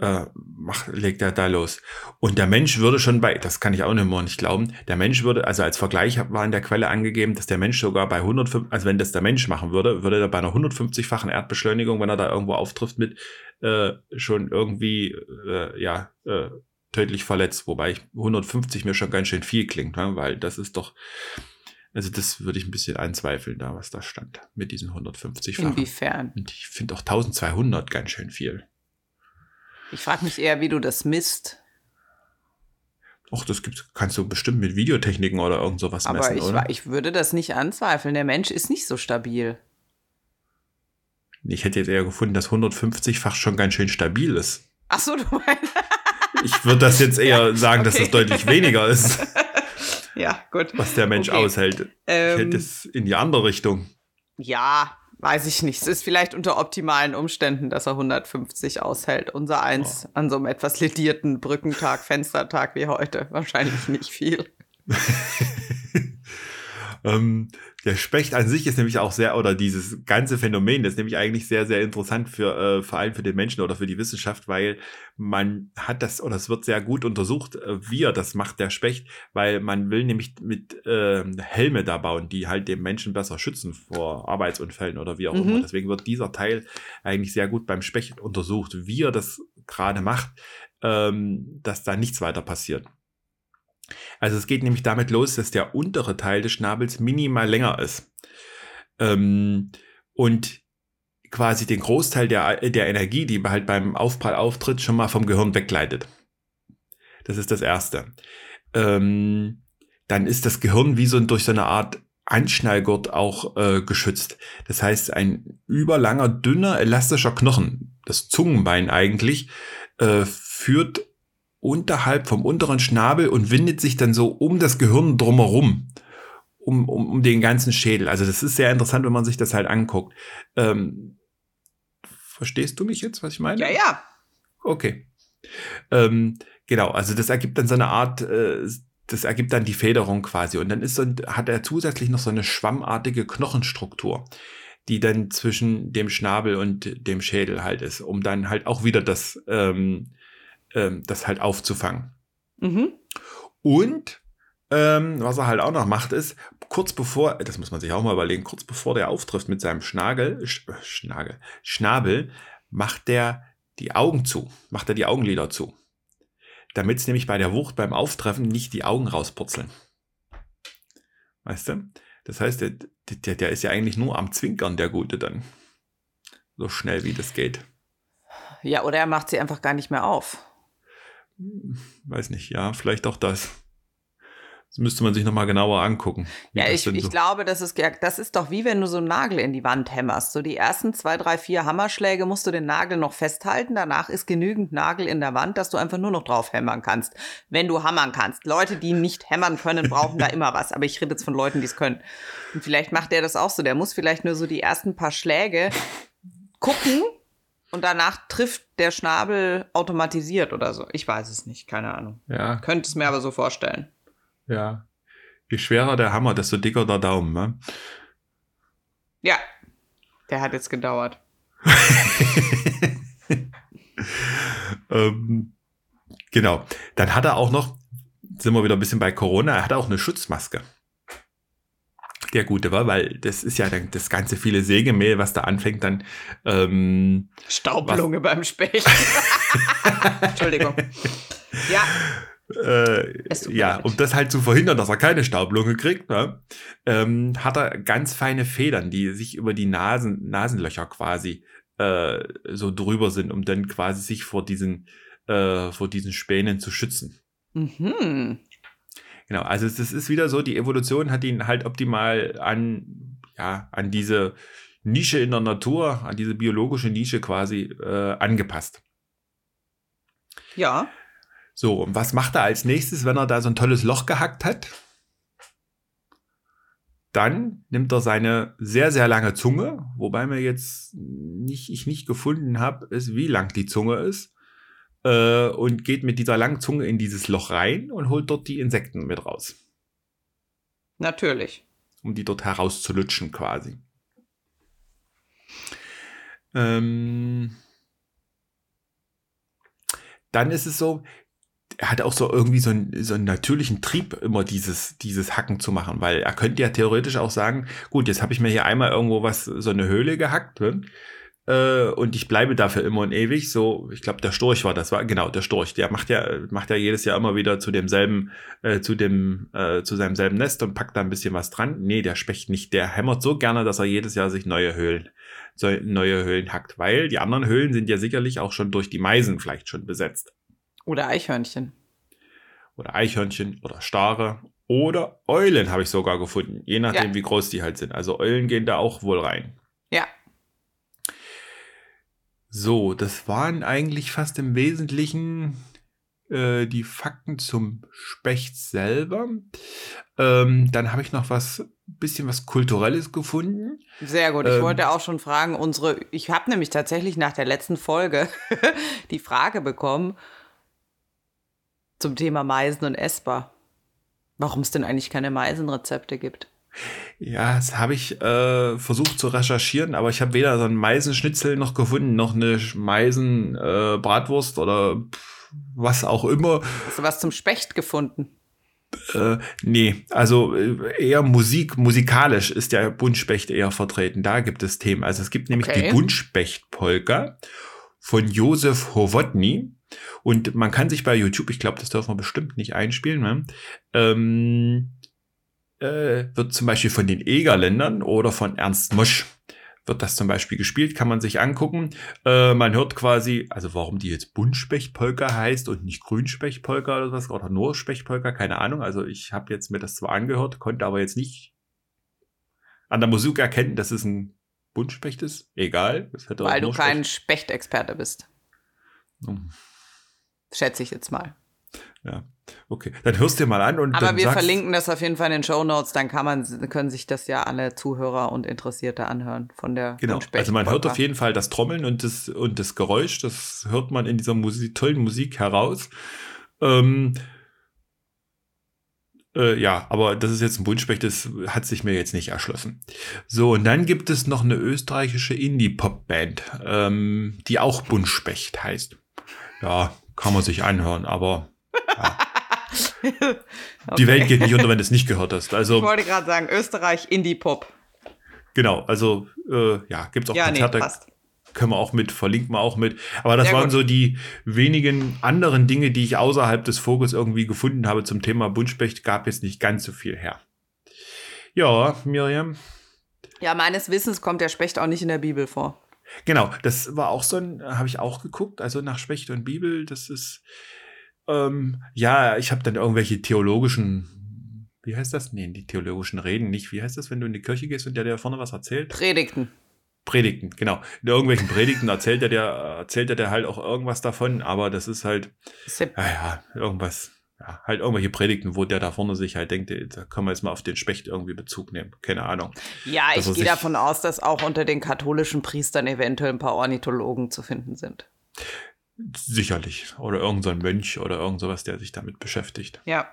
[SPEAKER 2] äh, mach, legt er da los. Und der Mensch würde schon bei, das kann ich auch nicht mehr nicht glauben, der Mensch würde, also als Vergleich war in der Quelle angegeben, dass der Mensch sogar bei 105, also wenn das der Mensch machen würde, würde er bei einer 150-fachen Erdbeschleunigung, wenn er da irgendwo auftrifft mit, äh, schon irgendwie, äh, ja, äh, tödlich verletzt. Wobei ich 150 mir schon ganz schön viel klingt, ne? weil das ist doch, also das würde ich ein bisschen anzweifeln, da was da stand mit diesen 150
[SPEAKER 1] Inwiefern?
[SPEAKER 2] Und ich finde auch 1200 ganz schön viel.
[SPEAKER 1] Ich frage mich eher, wie du das misst.
[SPEAKER 2] Och, das gibt's, kannst du bestimmt mit Videotechniken oder irgend sowas
[SPEAKER 1] Aber
[SPEAKER 2] messen,
[SPEAKER 1] ich,
[SPEAKER 2] oder?
[SPEAKER 1] ich würde das nicht anzweifeln. Der Mensch ist nicht so stabil.
[SPEAKER 2] Ich hätte jetzt eher gefunden, dass 150-fach schon ganz schön stabil ist.
[SPEAKER 1] Ach so, du meinst.
[SPEAKER 2] ich würde das jetzt eher sagen, okay. dass das deutlich weniger ist.
[SPEAKER 1] ja, gut.
[SPEAKER 2] Was der Mensch okay. aushält. Ähm, ich hätte es in die andere Richtung.
[SPEAKER 1] Ja, weiß ich nicht. Es ist vielleicht unter optimalen Umständen, dass er 150 aushält. Unser eins oh. an so einem etwas ledierten Brückentag, Fenstertag wie heute. Wahrscheinlich nicht viel.
[SPEAKER 2] Ähm, der Specht an sich ist nämlich auch sehr, oder dieses ganze Phänomen, das ist nämlich eigentlich sehr, sehr interessant für, äh, vor allem für den Menschen oder für die Wissenschaft, weil man hat das, oder es wird sehr gut untersucht, äh, wie er das macht, der Specht, weil man will nämlich mit äh, Helme da bauen, die halt den Menschen besser schützen vor Arbeitsunfällen oder wie auch mhm. immer. Deswegen wird dieser Teil eigentlich sehr gut beim Specht untersucht, wie er das gerade macht, ähm, dass da nichts weiter passiert. Also es geht nämlich damit los, dass der untere Teil des Schnabels minimal länger ist. Ähm, und quasi den Großteil der, der Energie, die halt beim Aufprall auftritt, schon mal vom Gehirn wegleitet. Das ist das Erste. Ähm, dann ist das Gehirn wie so durch so eine Art Anschnallgurt auch äh, geschützt. Das heißt, ein überlanger, dünner, elastischer Knochen, das Zungenbein eigentlich, äh, führt unterhalb vom unteren Schnabel und windet sich dann so um das Gehirn drumherum. Um, um, um den ganzen Schädel. Also das ist sehr interessant, wenn man sich das halt anguckt. Ähm, verstehst du mich jetzt, was ich meine?
[SPEAKER 1] Ja, ja.
[SPEAKER 2] Okay. Ähm, genau, also das ergibt dann so eine Art, äh, das ergibt dann die Federung quasi. Und dann ist so, hat er zusätzlich noch so eine schwammartige Knochenstruktur, die dann zwischen dem Schnabel und dem Schädel halt ist, um dann halt auch wieder das ähm, ähm, das halt aufzufangen. Mhm. Und ähm, was er halt auch noch macht, ist, kurz bevor, das muss man sich auch mal überlegen, kurz bevor der auftrifft mit seinem Schnagel, Sch Schnagel, Schnabel, macht der die Augen zu, macht er die Augenlider zu. Damit es nämlich bei der Wucht beim Auftreffen nicht die Augen rauspurzeln. Weißt du? Das heißt, der, der, der ist ja eigentlich nur am Zwinkern, der Gute dann. So schnell wie das geht.
[SPEAKER 1] Ja, oder er macht sie einfach gar nicht mehr auf
[SPEAKER 2] weiß nicht, ja, vielleicht auch das. Das müsste man sich nochmal genauer angucken.
[SPEAKER 1] Ja, ich, ich so. glaube, das ist, das ist doch wie wenn du so einen Nagel in die Wand hämmerst. So die ersten zwei, drei, vier Hammerschläge musst du den Nagel noch festhalten. Danach ist genügend Nagel in der Wand, dass du einfach nur noch drauf hämmern kannst. Wenn du hammern kannst. Leute, die nicht hämmern können, brauchen da immer was. Aber ich rede jetzt von Leuten, die es können. Und vielleicht macht der das auch so. Der muss vielleicht nur so die ersten paar Schläge gucken, und danach trifft der Schnabel automatisiert oder so. Ich weiß es nicht, keine Ahnung.
[SPEAKER 2] Ja.
[SPEAKER 1] Könnte es mir aber so vorstellen.
[SPEAKER 2] Ja. Je schwerer der Hammer, desto dicker der Daumen, ne?
[SPEAKER 1] Ja. Der hat jetzt gedauert.
[SPEAKER 2] ähm, genau. Dann hat er auch noch, sind wir wieder ein bisschen bei Corona, er hat auch eine Schutzmaske der Gute war, weil das ist ja dann das ganze viele Sägemehl, was da anfängt, dann ähm,
[SPEAKER 1] Staublunge beim Specht. Entschuldigung.
[SPEAKER 2] Ja. Äh, ja, um das halt zu verhindern, dass er keine Staublunge kriegt, ne, ähm, hat er ganz feine Federn, die sich über die Nasen, Nasenlöcher quasi äh, so drüber sind, um dann quasi sich vor diesen, äh, vor diesen Spänen zu schützen. Mhm. Genau, also es ist wieder so, die Evolution hat ihn halt optimal an, ja, an diese Nische in der Natur, an diese biologische Nische quasi äh, angepasst.
[SPEAKER 1] Ja.
[SPEAKER 2] So, und was macht er als nächstes, wenn er da so ein tolles Loch gehackt hat? Dann nimmt er seine sehr, sehr lange Zunge, wobei mir jetzt nicht, ich nicht gefunden habe, ist, wie lang die Zunge ist äh, und geht mit dieser langen Zunge in dieses Loch rein und holt dort die Insekten mit raus.
[SPEAKER 1] Natürlich.
[SPEAKER 2] Um die dort herauszulutschen quasi. Ähm, dann ist es so, er hat auch so irgendwie so einen, so einen natürlichen Trieb, immer dieses, dieses Hacken zu machen, weil er könnte ja theoretisch auch sagen, gut, jetzt habe ich mir hier einmal irgendwo was, so eine Höhle gehackt, ne? Äh, und ich bleibe dafür immer und ewig. So, ich glaube, der Storch war das, war genau der Storch. Der macht ja, macht ja jedes Jahr immer wieder zu demselben, äh, zu dem, äh, zu seinem selben Nest und packt da ein bisschen was dran. Nee, der Specht nicht. Der hämmert so gerne, dass er jedes Jahr sich neue Höhlen, so neue Höhlen hackt, weil die anderen Höhlen sind ja sicherlich auch schon durch die Meisen vielleicht schon besetzt.
[SPEAKER 1] Oder Eichhörnchen.
[SPEAKER 2] Oder Eichhörnchen oder Stare oder Eulen habe ich sogar gefunden, je nachdem, ja. wie groß die halt sind. Also Eulen gehen da auch wohl rein.
[SPEAKER 1] Ja,
[SPEAKER 2] so, das waren eigentlich fast im Wesentlichen äh, die Fakten zum Specht selber. Ähm, dann habe ich noch was, bisschen was Kulturelles gefunden.
[SPEAKER 1] Sehr gut. Ich ähm, wollte auch schon fragen, unsere, ich habe nämlich tatsächlich nach der letzten Folge die Frage bekommen zum Thema Meisen und Esper. Warum es denn eigentlich keine Meisenrezepte gibt.
[SPEAKER 2] Ja, das habe ich äh, versucht zu recherchieren, aber ich habe weder so ein Meisenschnitzel noch gefunden, noch eine Meisen-Bratwurst äh, oder was auch immer.
[SPEAKER 1] Hast du was zum Specht gefunden?
[SPEAKER 2] Äh, nee, also äh, eher Musik, musikalisch ist der Buntspecht eher vertreten. Da gibt es Themen. Also es gibt nämlich okay. die Buntspecht-Polka von Josef Howotny. Und man kann sich bei YouTube, ich glaube, das dürfen wir bestimmt nicht einspielen, ne? ähm, äh, wird zum Beispiel von den Egerländern oder von Ernst Mosch wird das zum Beispiel gespielt, kann man sich angucken. Äh, man hört quasi, also warum die jetzt Buntspechtpolka heißt und nicht Grünspechtpolka oder was, oder nur Spechtpolka, keine Ahnung. Also ich habe jetzt mir das zwar angehört, konnte aber jetzt nicht an der Musik erkennen, dass es ein Buntspecht ist. Egal.
[SPEAKER 1] Weil du kein Spechtexperte bist. Hm. Schätze ich jetzt mal.
[SPEAKER 2] Ja, okay. Dann hörst du dir mal an und.
[SPEAKER 1] Aber wir verlinken das auf jeden Fall in den Show Notes, dann kann man, können sich das ja alle Zuhörer und Interessierte anhören von der
[SPEAKER 2] Genau. Also man hört auf jeden Fall das Trommeln und das, und das Geräusch, das hört man in dieser Musik, tollen Musik heraus. Ähm, äh, ja, aber das ist jetzt ein Buntspecht, das hat sich mir jetzt nicht erschlossen. So, und dann gibt es noch eine österreichische Indie-Pop-Band, ähm, die auch Buntspecht heißt. Ja, kann man sich anhören, aber okay. Die Welt geht nicht unter, wenn du es nicht gehört hast. Also,
[SPEAKER 1] ich wollte gerade sagen, Österreich Indie-Pop.
[SPEAKER 2] Genau, also äh, ja, gibt es auch ja, Konzerte. Nee, passt. Können wir auch mit, verlinken wir auch mit. Aber das Sehr waren gut. so die wenigen anderen Dinge, die ich außerhalb des Fokus irgendwie gefunden habe zum Thema Buntspecht. Gab jetzt nicht ganz so viel her. Ja, Miriam.
[SPEAKER 1] Ja, meines Wissens kommt der Specht auch nicht in der Bibel vor.
[SPEAKER 2] Genau, das war auch so ein, habe ich auch geguckt, also nach Specht und Bibel, das ist, ähm, ja, ich habe dann irgendwelche theologischen, wie heißt das? Nee, die theologischen Reden nicht. Wie heißt das, wenn du in die Kirche gehst und der dir vorne was erzählt?
[SPEAKER 1] Predigten.
[SPEAKER 2] Predigten, genau. In irgendwelchen Predigten erzählt er dir, erzählt er dir halt auch irgendwas davon, aber das ist halt, naja, irgendwas, ja, halt irgendwelche Predigten, wo der da vorne sich halt denkt, da können wir jetzt mal auf den Specht irgendwie Bezug nehmen. Keine Ahnung.
[SPEAKER 1] Ja, ich gehe davon aus, dass auch unter den katholischen Priestern eventuell ein paar Ornithologen zu finden sind.
[SPEAKER 2] Sicherlich. Oder irgendein so Mönch oder irgend sowas, der sich damit beschäftigt.
[SPEAKER 1] Ja.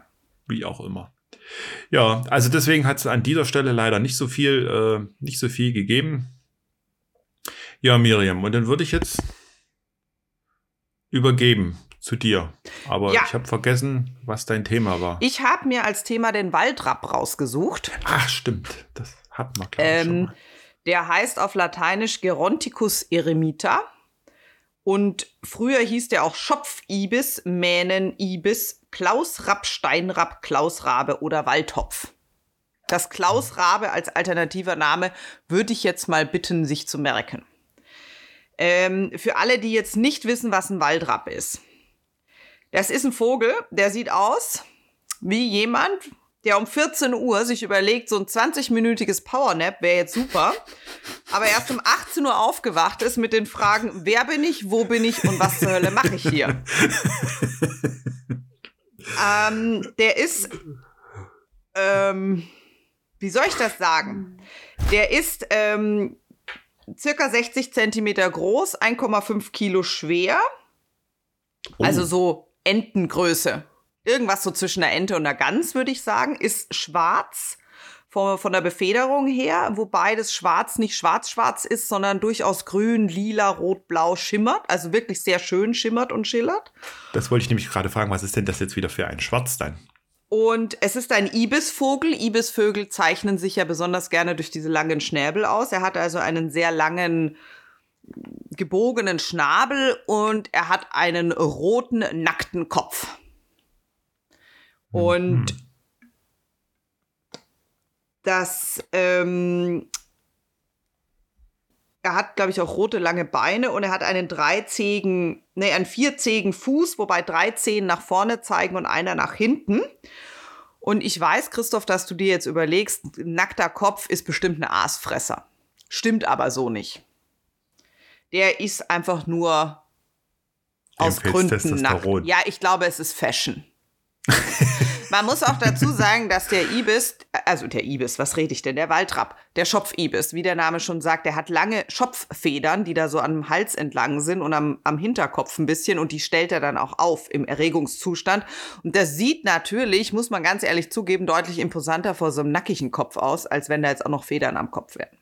[SPEAKER 2] Wie auch immer. Ja, also deswegen hat es an dieser Stelle leider nicht so viel, äh, nicht so viel gegeben. Ja, Miriam, und dann würde ich jetzt übergeben zu dir. Aber ja. ich habe vergessen, was dein Thema war.
[SPEAKER 1] Ich habe mir als Thema den Waldrapp rausgesucht.
[SPEAKER 2] Ach, stimmt. Das hat man, glaube ähm.
[SPEAKER 1] Der heißt auf Lateinisch Geronticus eremita. Und früher hieß der auch Schopf-Ibis, Mähnen-Ibis, Klausrapp, Steinrapp, Klausrabe oder Waldhopf. Das Klausrabe als alternativer Name würde ich jetzt mal bitten, sich zu merken. Ähm, für alle, die jetzt nicht wissen, was ein Waldrapp ist. Das ist ein Vogel, der sieht aus wie jemand, der um 14 Uhr sich überlegt, so ein 20-minütiges Powernap wäre jetzt super, aber erst um 18 Uhr aufgewacht ist mit den Fragen, wer bin ich, wo bin ich und was zur Hölle mache ich hier? ähm, der ist, ähm, wie soll ich das sagen? Der ist ähm, circa 60 Zentimeter groß, 1,5 Kilo schwer. Oh. Also so Entengröße irgendwas so zwischen der Ente und der Gans, würde ich sagen, ist schwarz von, von der Befederung her, wobei das Schwarz nicht schwarz-schwarz ist, sondern durchaus grün, lila, rot, blau schimmert, also wirklich sehr schön schimmert und schillert.
[SPEAKER 2] Das wollte ich nämlich gerade fragen, was ist denn das jetzt wieder für ein Schwarz dann?
[SPEAKER 1] Und es ist ein Ibisvogel. Ibisvögel zeichnen sich ja besonders gerne durch diese langen Schnäbel aus. Er hat also einen sehr langen, gebogenen Schnabel und er hat einen roten, nackten Kopf. Und mhm. das, ähm, er hat, glaube ich, auch rote lange Beine und er hat einen dreizähigen, nee, einen vierzähigen Fuß, wobei drei Zehen nach vorne zeigen und einer nach hinten. Und ich weiß, Christoph, dass du dir jetzt überlegst, nackter Kopf ist bestimmt ein Aasfresser. Stimmt aber so nicht. Der ist einfach nur aus Gründen nackt. Ja, ich glaube, es ist Fashion. Man muss auch dazu sagen, dass der Ibis, also der Ibis, was rede ich denn? Der Waldrapp, der Schopf-Ibis, wie der Name schon sagt, der hat lange Schopffedern, die da so am Hals entlang sind und am, am Hinterkopf ein bisschen und die stellt er dann auch auf im Erregungszustand. Und das sieht natürlich, muss man ganz ehrlich zugeben, deutlich imposanter vor so einem nackigen Kopf aus, als wenn da jetzt auch noch Federn am Kopf wären.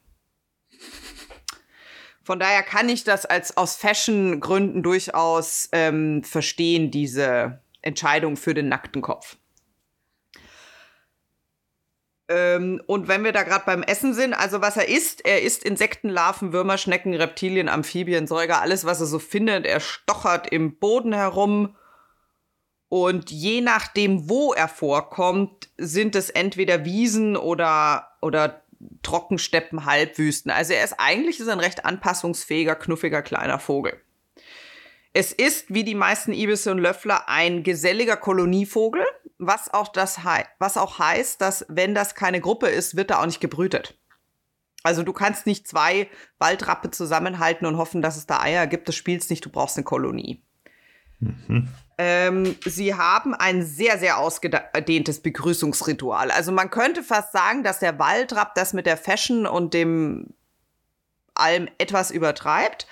[SPEAKER 1] Von daher kann ich das als aus Fashion-Gründen durchaus ähm, verstehen, diese Entscheidung für den nackten Kopf. Ähm, und wenn wir da gerade beim Essen sind, also was er isst, er isst Insekten, Larven, Würmer, Schnecken, Reptilien, Amphibien, Säuger, alles, was er so findet. Er stochert im Boden herum. Und je nachdem, wo er vorkommt, sind es entweder Wiesen oder, oder Trockensteppen, Halbwüsten. Also er ist eigentlich ist ein recht anpassungsfähiger, knuffiger kleiner Vogel. Es ist, wie die meisten Ibisse und Löffler, ein geselliger Kolonievogel, was auch, das was auch heißt, dass wenn das keine Gruppe ist, wird er auch nicht gebrütet. Also du kannst nicht zwei Waldrappe zusammenhalten und hoffen, dass es da Eier gibt. Das spielst nicht, du brauchst eine Kolonie. Mhm. Ähm, sie haben ein sehr, sehr ausgedehntes Begrüßungsritual. Also man könnte fast sagen, dass der Waldrapp das mit der Fashion und dem allem etwas übertreibt.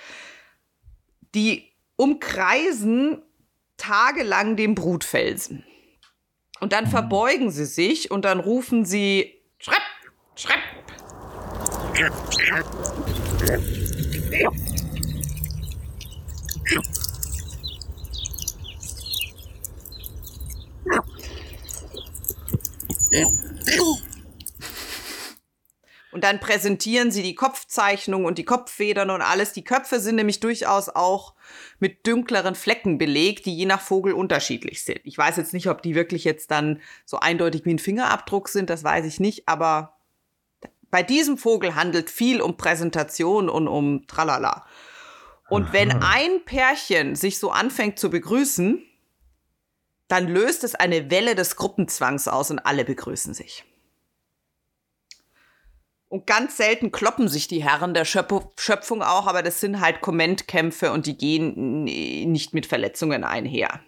[SPEAKER 1] Die umkreisen tagelang den Brutfelsen. Und dann mhm. verbeugen sie sich und dann rufen sie Schrepp, Schrepp. Und dann präsentieren sie die Kopfzeichnung und die Kopffedern und alles. Die Köpfe sind nämlich durchaus auch mit dunkleren Flecken belegt, die je nach Vogel unterschiedlich sind. Ich weiß jetzt nicht, ob die wirklich jetzt dann so eindeutig wie ein Fingerabdruck sind, das weiß ich nicht, aber bei diesem Vogel handelt viel um Präsentation und um Tralala. Und Aha. wenn ein Pärchen sich so anfängt zu begrüßen, dann löst es eine Welle des Gruppenzwangs aus und alle begrüßen sich. Und ganz selten kloppen sich die Herren der Schöpfung auch, aber das sind halt Kommentkämpfe und die gehen nicht mit Verletzungen einher.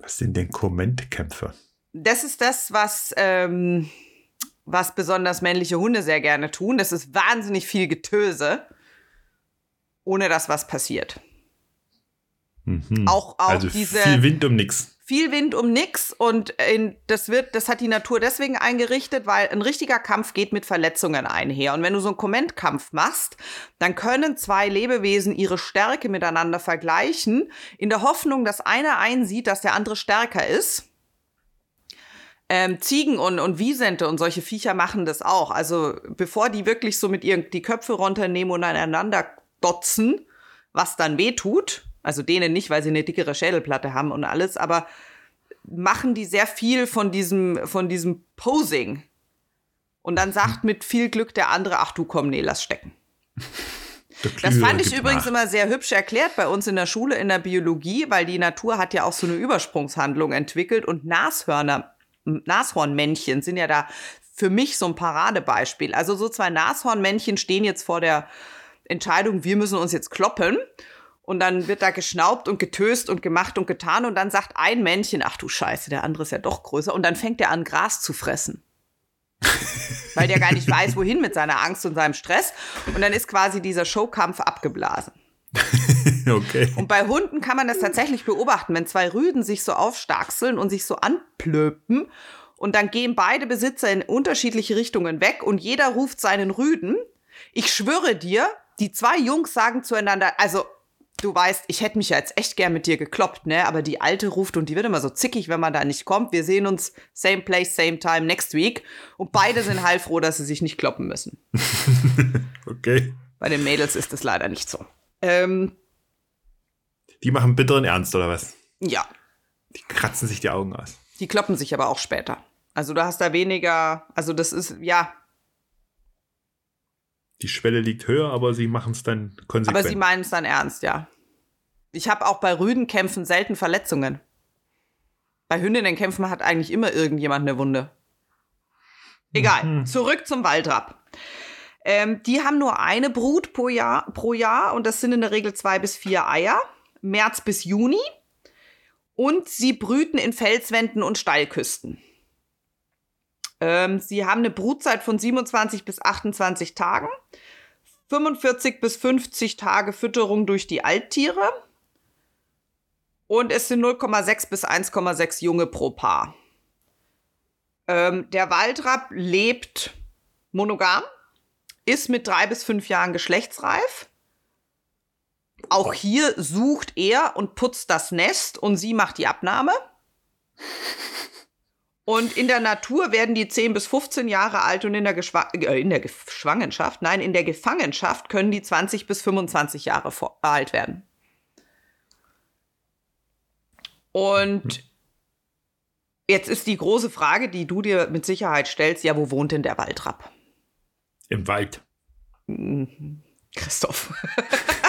[SPEAKER 2] Was sind denn Kommentkämpfe?
[SPEAKER 1] Das ist das, was, ähm, was besonders männliche Hunde sehr gerne tun. Das ist wahnsinnig viel Getöse, ohne dass was passiert.
[SPEAKER 2] Mhm. Auch, auch also diese. Viel Wind um nichts
[SPEAKER 1] viel Wind um nix und in, das wird, das hat die Natur deswegen eingerichtet, weil ein richtiger Kampf geht mit Verletzungen einher. Und wenn du so einen Kommentkampf machst, dann können zwei Lebewesen ihre Stärke miteinander vergleichen, in der Hoffnung, dass einer einsieht, dass der andere stärker ist. Ähm, Ziegen und, und Wiesente und solche Viecher machen das auch. Also bevor die wirklich so mit ihren die Köpfe runternehmen und aneinander dotzen, was dann weh tut, also denen nicht, weil sie eine dickere Schädelplatte haben und alles, aber machen die sehr viel von diesem, von diesem Posing. Und dann sagt mit viel Glück der andere, ach du komm, nee, lass stecken. Das fand ich übrigens nach. immer sehr hübsch erklärt bei uns in der Schule in der Biologie, weil die Natur hat ja auch so eine Übersprungshandlung entwickelt und Nashörner, Nashornmännchen sind ja da für mich so ein Paradebeispiel. Also so zwei Nashornmännchen stehen jetzt vor der Entscheidung, wir müssen uns jetzt kloppen und dann wird da geschnaubt und getöst und gemacht und getan. Und dann sagt ein Männchen, ach du Scheiße, der andere ist ja doch größer. Und dann fängt er an, Gras zu fressen. Weil der gar nicht weiß, wohin mit seiner Angst und seinem Stress. Und dann ist quasi dieser Showkampf abgeblasen. okay. Und bei Hunden kann man das tatsächlich beobachten, wenn zwei Rüden sich so aufstarkseln und sich so anplöpen. Und dann gehen beide Besitzer in unterschiedliche Richtungen weg und jeder ruft seinen Rüden. Ich schwöre dir, die zwei Jungs sagen zueinander, also du weißt, ich hätte mich ja jetzt echt gern mit dir gekloppt, ne? Aber die Alte ruft und die wird immer so zickig, wenn man da nicht kommt. Wir sehen uns same place, same time next week. Und beide sind heilfroh, dass sie sich nicht kloppen müssen.
[SPEAKER 2] okay.
[SPEAKER 1] Bei den Mädels ist es leider nicht so. Ähm,
[SPEAKER 2] die machen bitteren Ernst, oder was?
[SPEAKER 1] Ja.
[SPEAKER 2] Die kratzen sich die Augen aus.
[SPEAKER 1] Die kloppen sich aber auch später. Also du hast da weniger, also das ist, ja,
[SPEAKER 2] die Schwelle liegt höher, aber sie machen es dann konsequent.
[SPEAKER 1] Aber sie meinen es dann ernst, ja. Ich habe auch bei Rüdenkämpfen selten Verletzungen. Bei Hündinnenkämpfen hat eigentlich immer irgendjemand eine Wunde. Egal, mhm. zurück zum Waldrapp. Ähm, die haben nur eine Brut pro Jahr, pro Jahr und das sind in der Regel zwei bis vier Eier. März bis Juni. Und sie brüten in Felswänden und Steilküsten. Ähm, sie haben eine Brutzeit von 27 bis 28 Tagen, 45 bis 50 Tage Fütterung durch die Alttiere und es sind 0,6 bis 1,6 Junge pro Paar. Ähm, der Waldrapp lebt monogam, ist mit drei bis fünf Jahren geschlechtsreif. Auch hier sucht er und putzt das Nest und sie macht die Abnahme. Und in der Natur werden die 10 bis 15 Jahre alt und in der, Geschwa äh, in der Geschwangenschaft, nein, in der Gefangenschaft können die 20 bis 25 Jahre alt werden. Und jetzt ist die große Frage, die du dir mit Sicherheit stellst, ja, wo wohnt denn der Waldrapp?
[SPEAKER 2] Im Wald.
[SPEAKER 1] Mhm. Christoph.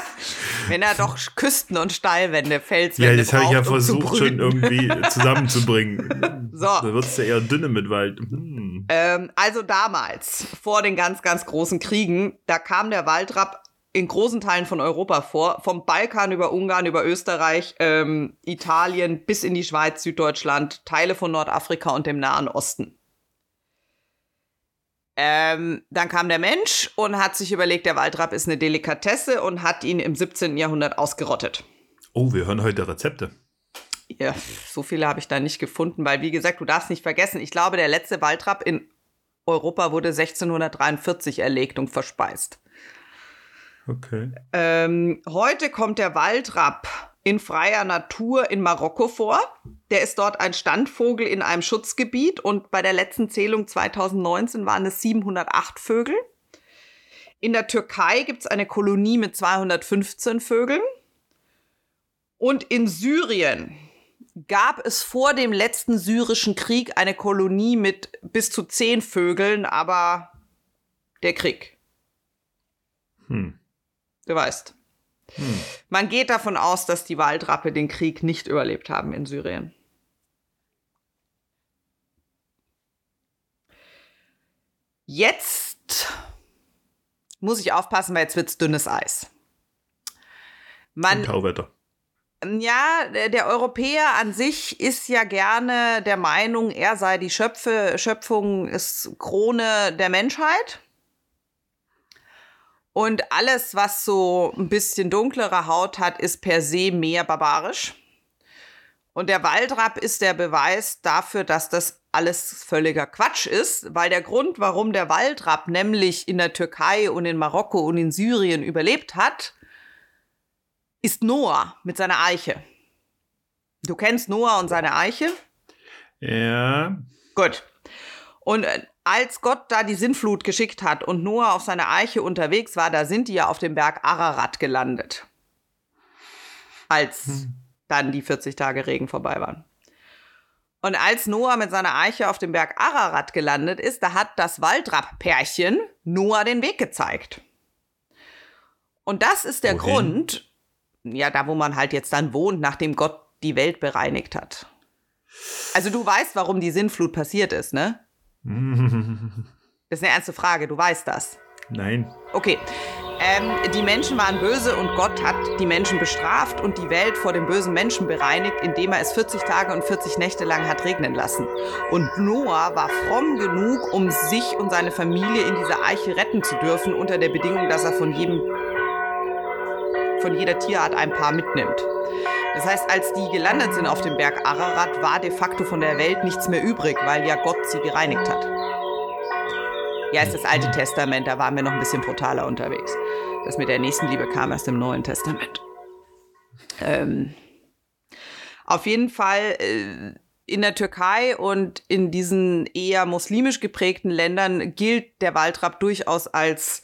[SPEAKER 1] Wenn er doch Küsten und Steilwände, Felswände
[SPEAKER 2] Ja, das habe ich ja versucht um schon irgendwie zusammenzubringen.
[SPEAKER 1] so.
[SPEAKER 2] Da wird es ja eher dünne mit Wald. Hm.
[SPEAKER 1] Ähm, also damals, vor den ganz, ganz großen Kriegen, da kam der Waldrapp in großen Teilen von Europa vor, vom Balkan über Ungarn, über Österreich, ähm, Italien bis in die Schweiz, Süddeutschland, Teile von Nordafrika und dem Nahen Osten. Ähm, dann kam der Mensch und hat sich überlegt, der Waldrapp ist eine Delikatesse und hat ihn im 17. Jahrhundert ausgerottet.
[SPEAKER 2] Oh, wir hören heute Rezepte.
[SPEAKER 1] Ja, so viele habe ich da nicht gefunden, weil, wie gesagt, du darfst nicht vergessen, ich glaube, der letzte Waldrapp in Europa wurde 1643 erlegt und verspeist.
[SPEAKER 2] Okay.
[SPEAKER 1] Ähm, heute kommt der Waldrapp in freier Natur in Marokko vor. Der ist dort ein Standvogel in einem Schutzgebiet und bei der letzten Zählung 2019 waren es 708 Vögel. In der Türkei gibt es eine Kolonie mit 215 Vögeln. Und in Syrien gab es vor dem letzten syrischen Krieg eine Kolonie mit bis zu zehn Vögeln, aber der Krieg. Hm. Du weißt. Hm. Man geht davon aus, dass die Waldrappe den Krieg nicht überlebt haben in Syrien. Jetzt muss ich aufpassen, weil jetzt wird es dünnes Eis.
[SPEAKER 2] Man, Tauwetter.
[SPEAKER 1] Ja, der Europäer an sich ist ja gerne der Meinung, er sei die Schöpfe, Schöpfung, ist Krone der Menschheit. Und alles, was so ein bisschen dunklere Haut hat, ist per se mehr barbarisch. Und der Waldrapp ist der Beweis dafür, dass das alles völliger Quatsch ist, weil der Grund, warum der Waldrapp nämlich in der Türkei und in Marokko und in Syrien überlebt hat, ist Noah mit seiner Eiche. Du kennst Noah und seine Eiche?
[SPEAKER 2] Ja.
[SPEAKER 1] Gut. Und äh, als Gott da die Sintflut geschickt hat und Noah auf seiner Eiche unterwegs war, da sind die ja auf dem Berg Ararat gelandet. Als hm. dann die 40 Tage Regen vorbei waren. Und als Noah mit seiner Eiche auf dem Berg Ararat gelandet ist, da hat das Waldrapp-Pärchen Noah den Weg gezeigt. Und das ist der Wohin? Grund, ja, da wo man halt jetzt dann wohnt, nachdem Gott die Welt bereinigt hat. Also du weißt, warum die Sintflut passiert ist, ne? Das ist eine ernste Frage, du weißt das.
[SPEAKER 2] Nein.
[SPEAKER 1] Okay. Ähm, die Menschen waren böse und Gott hat die Menschen bestraft und die Welt vor dem bösen Menschen bereinigt, indem er es 40 Tage und 40 Nächte lang hat regnen lassen. Und Noah war fromm genug, um sich und seine Familie in dieser Eiche retten zu dürfen, unter der Bedingung, dass er von jedem, von jeder Tierart ein Paar mitnimmt. Das heißt, als die gelandet sind auf dem Berg Ararat, war de facto von der Welt nichts mehr übrig, weil ja Gott sie gereinigt hat. Ja, ist das Alte Testament, da waren wir noch ein bisschen brutaler unterwegs. Das mit der Nächstenliebe kam erst im Neuen Testament. Ähm, auf jeden Fall äh, in der Türkei und in diesen eher muslimisch geprägten Ländern gilt der Waldrapp durchaus als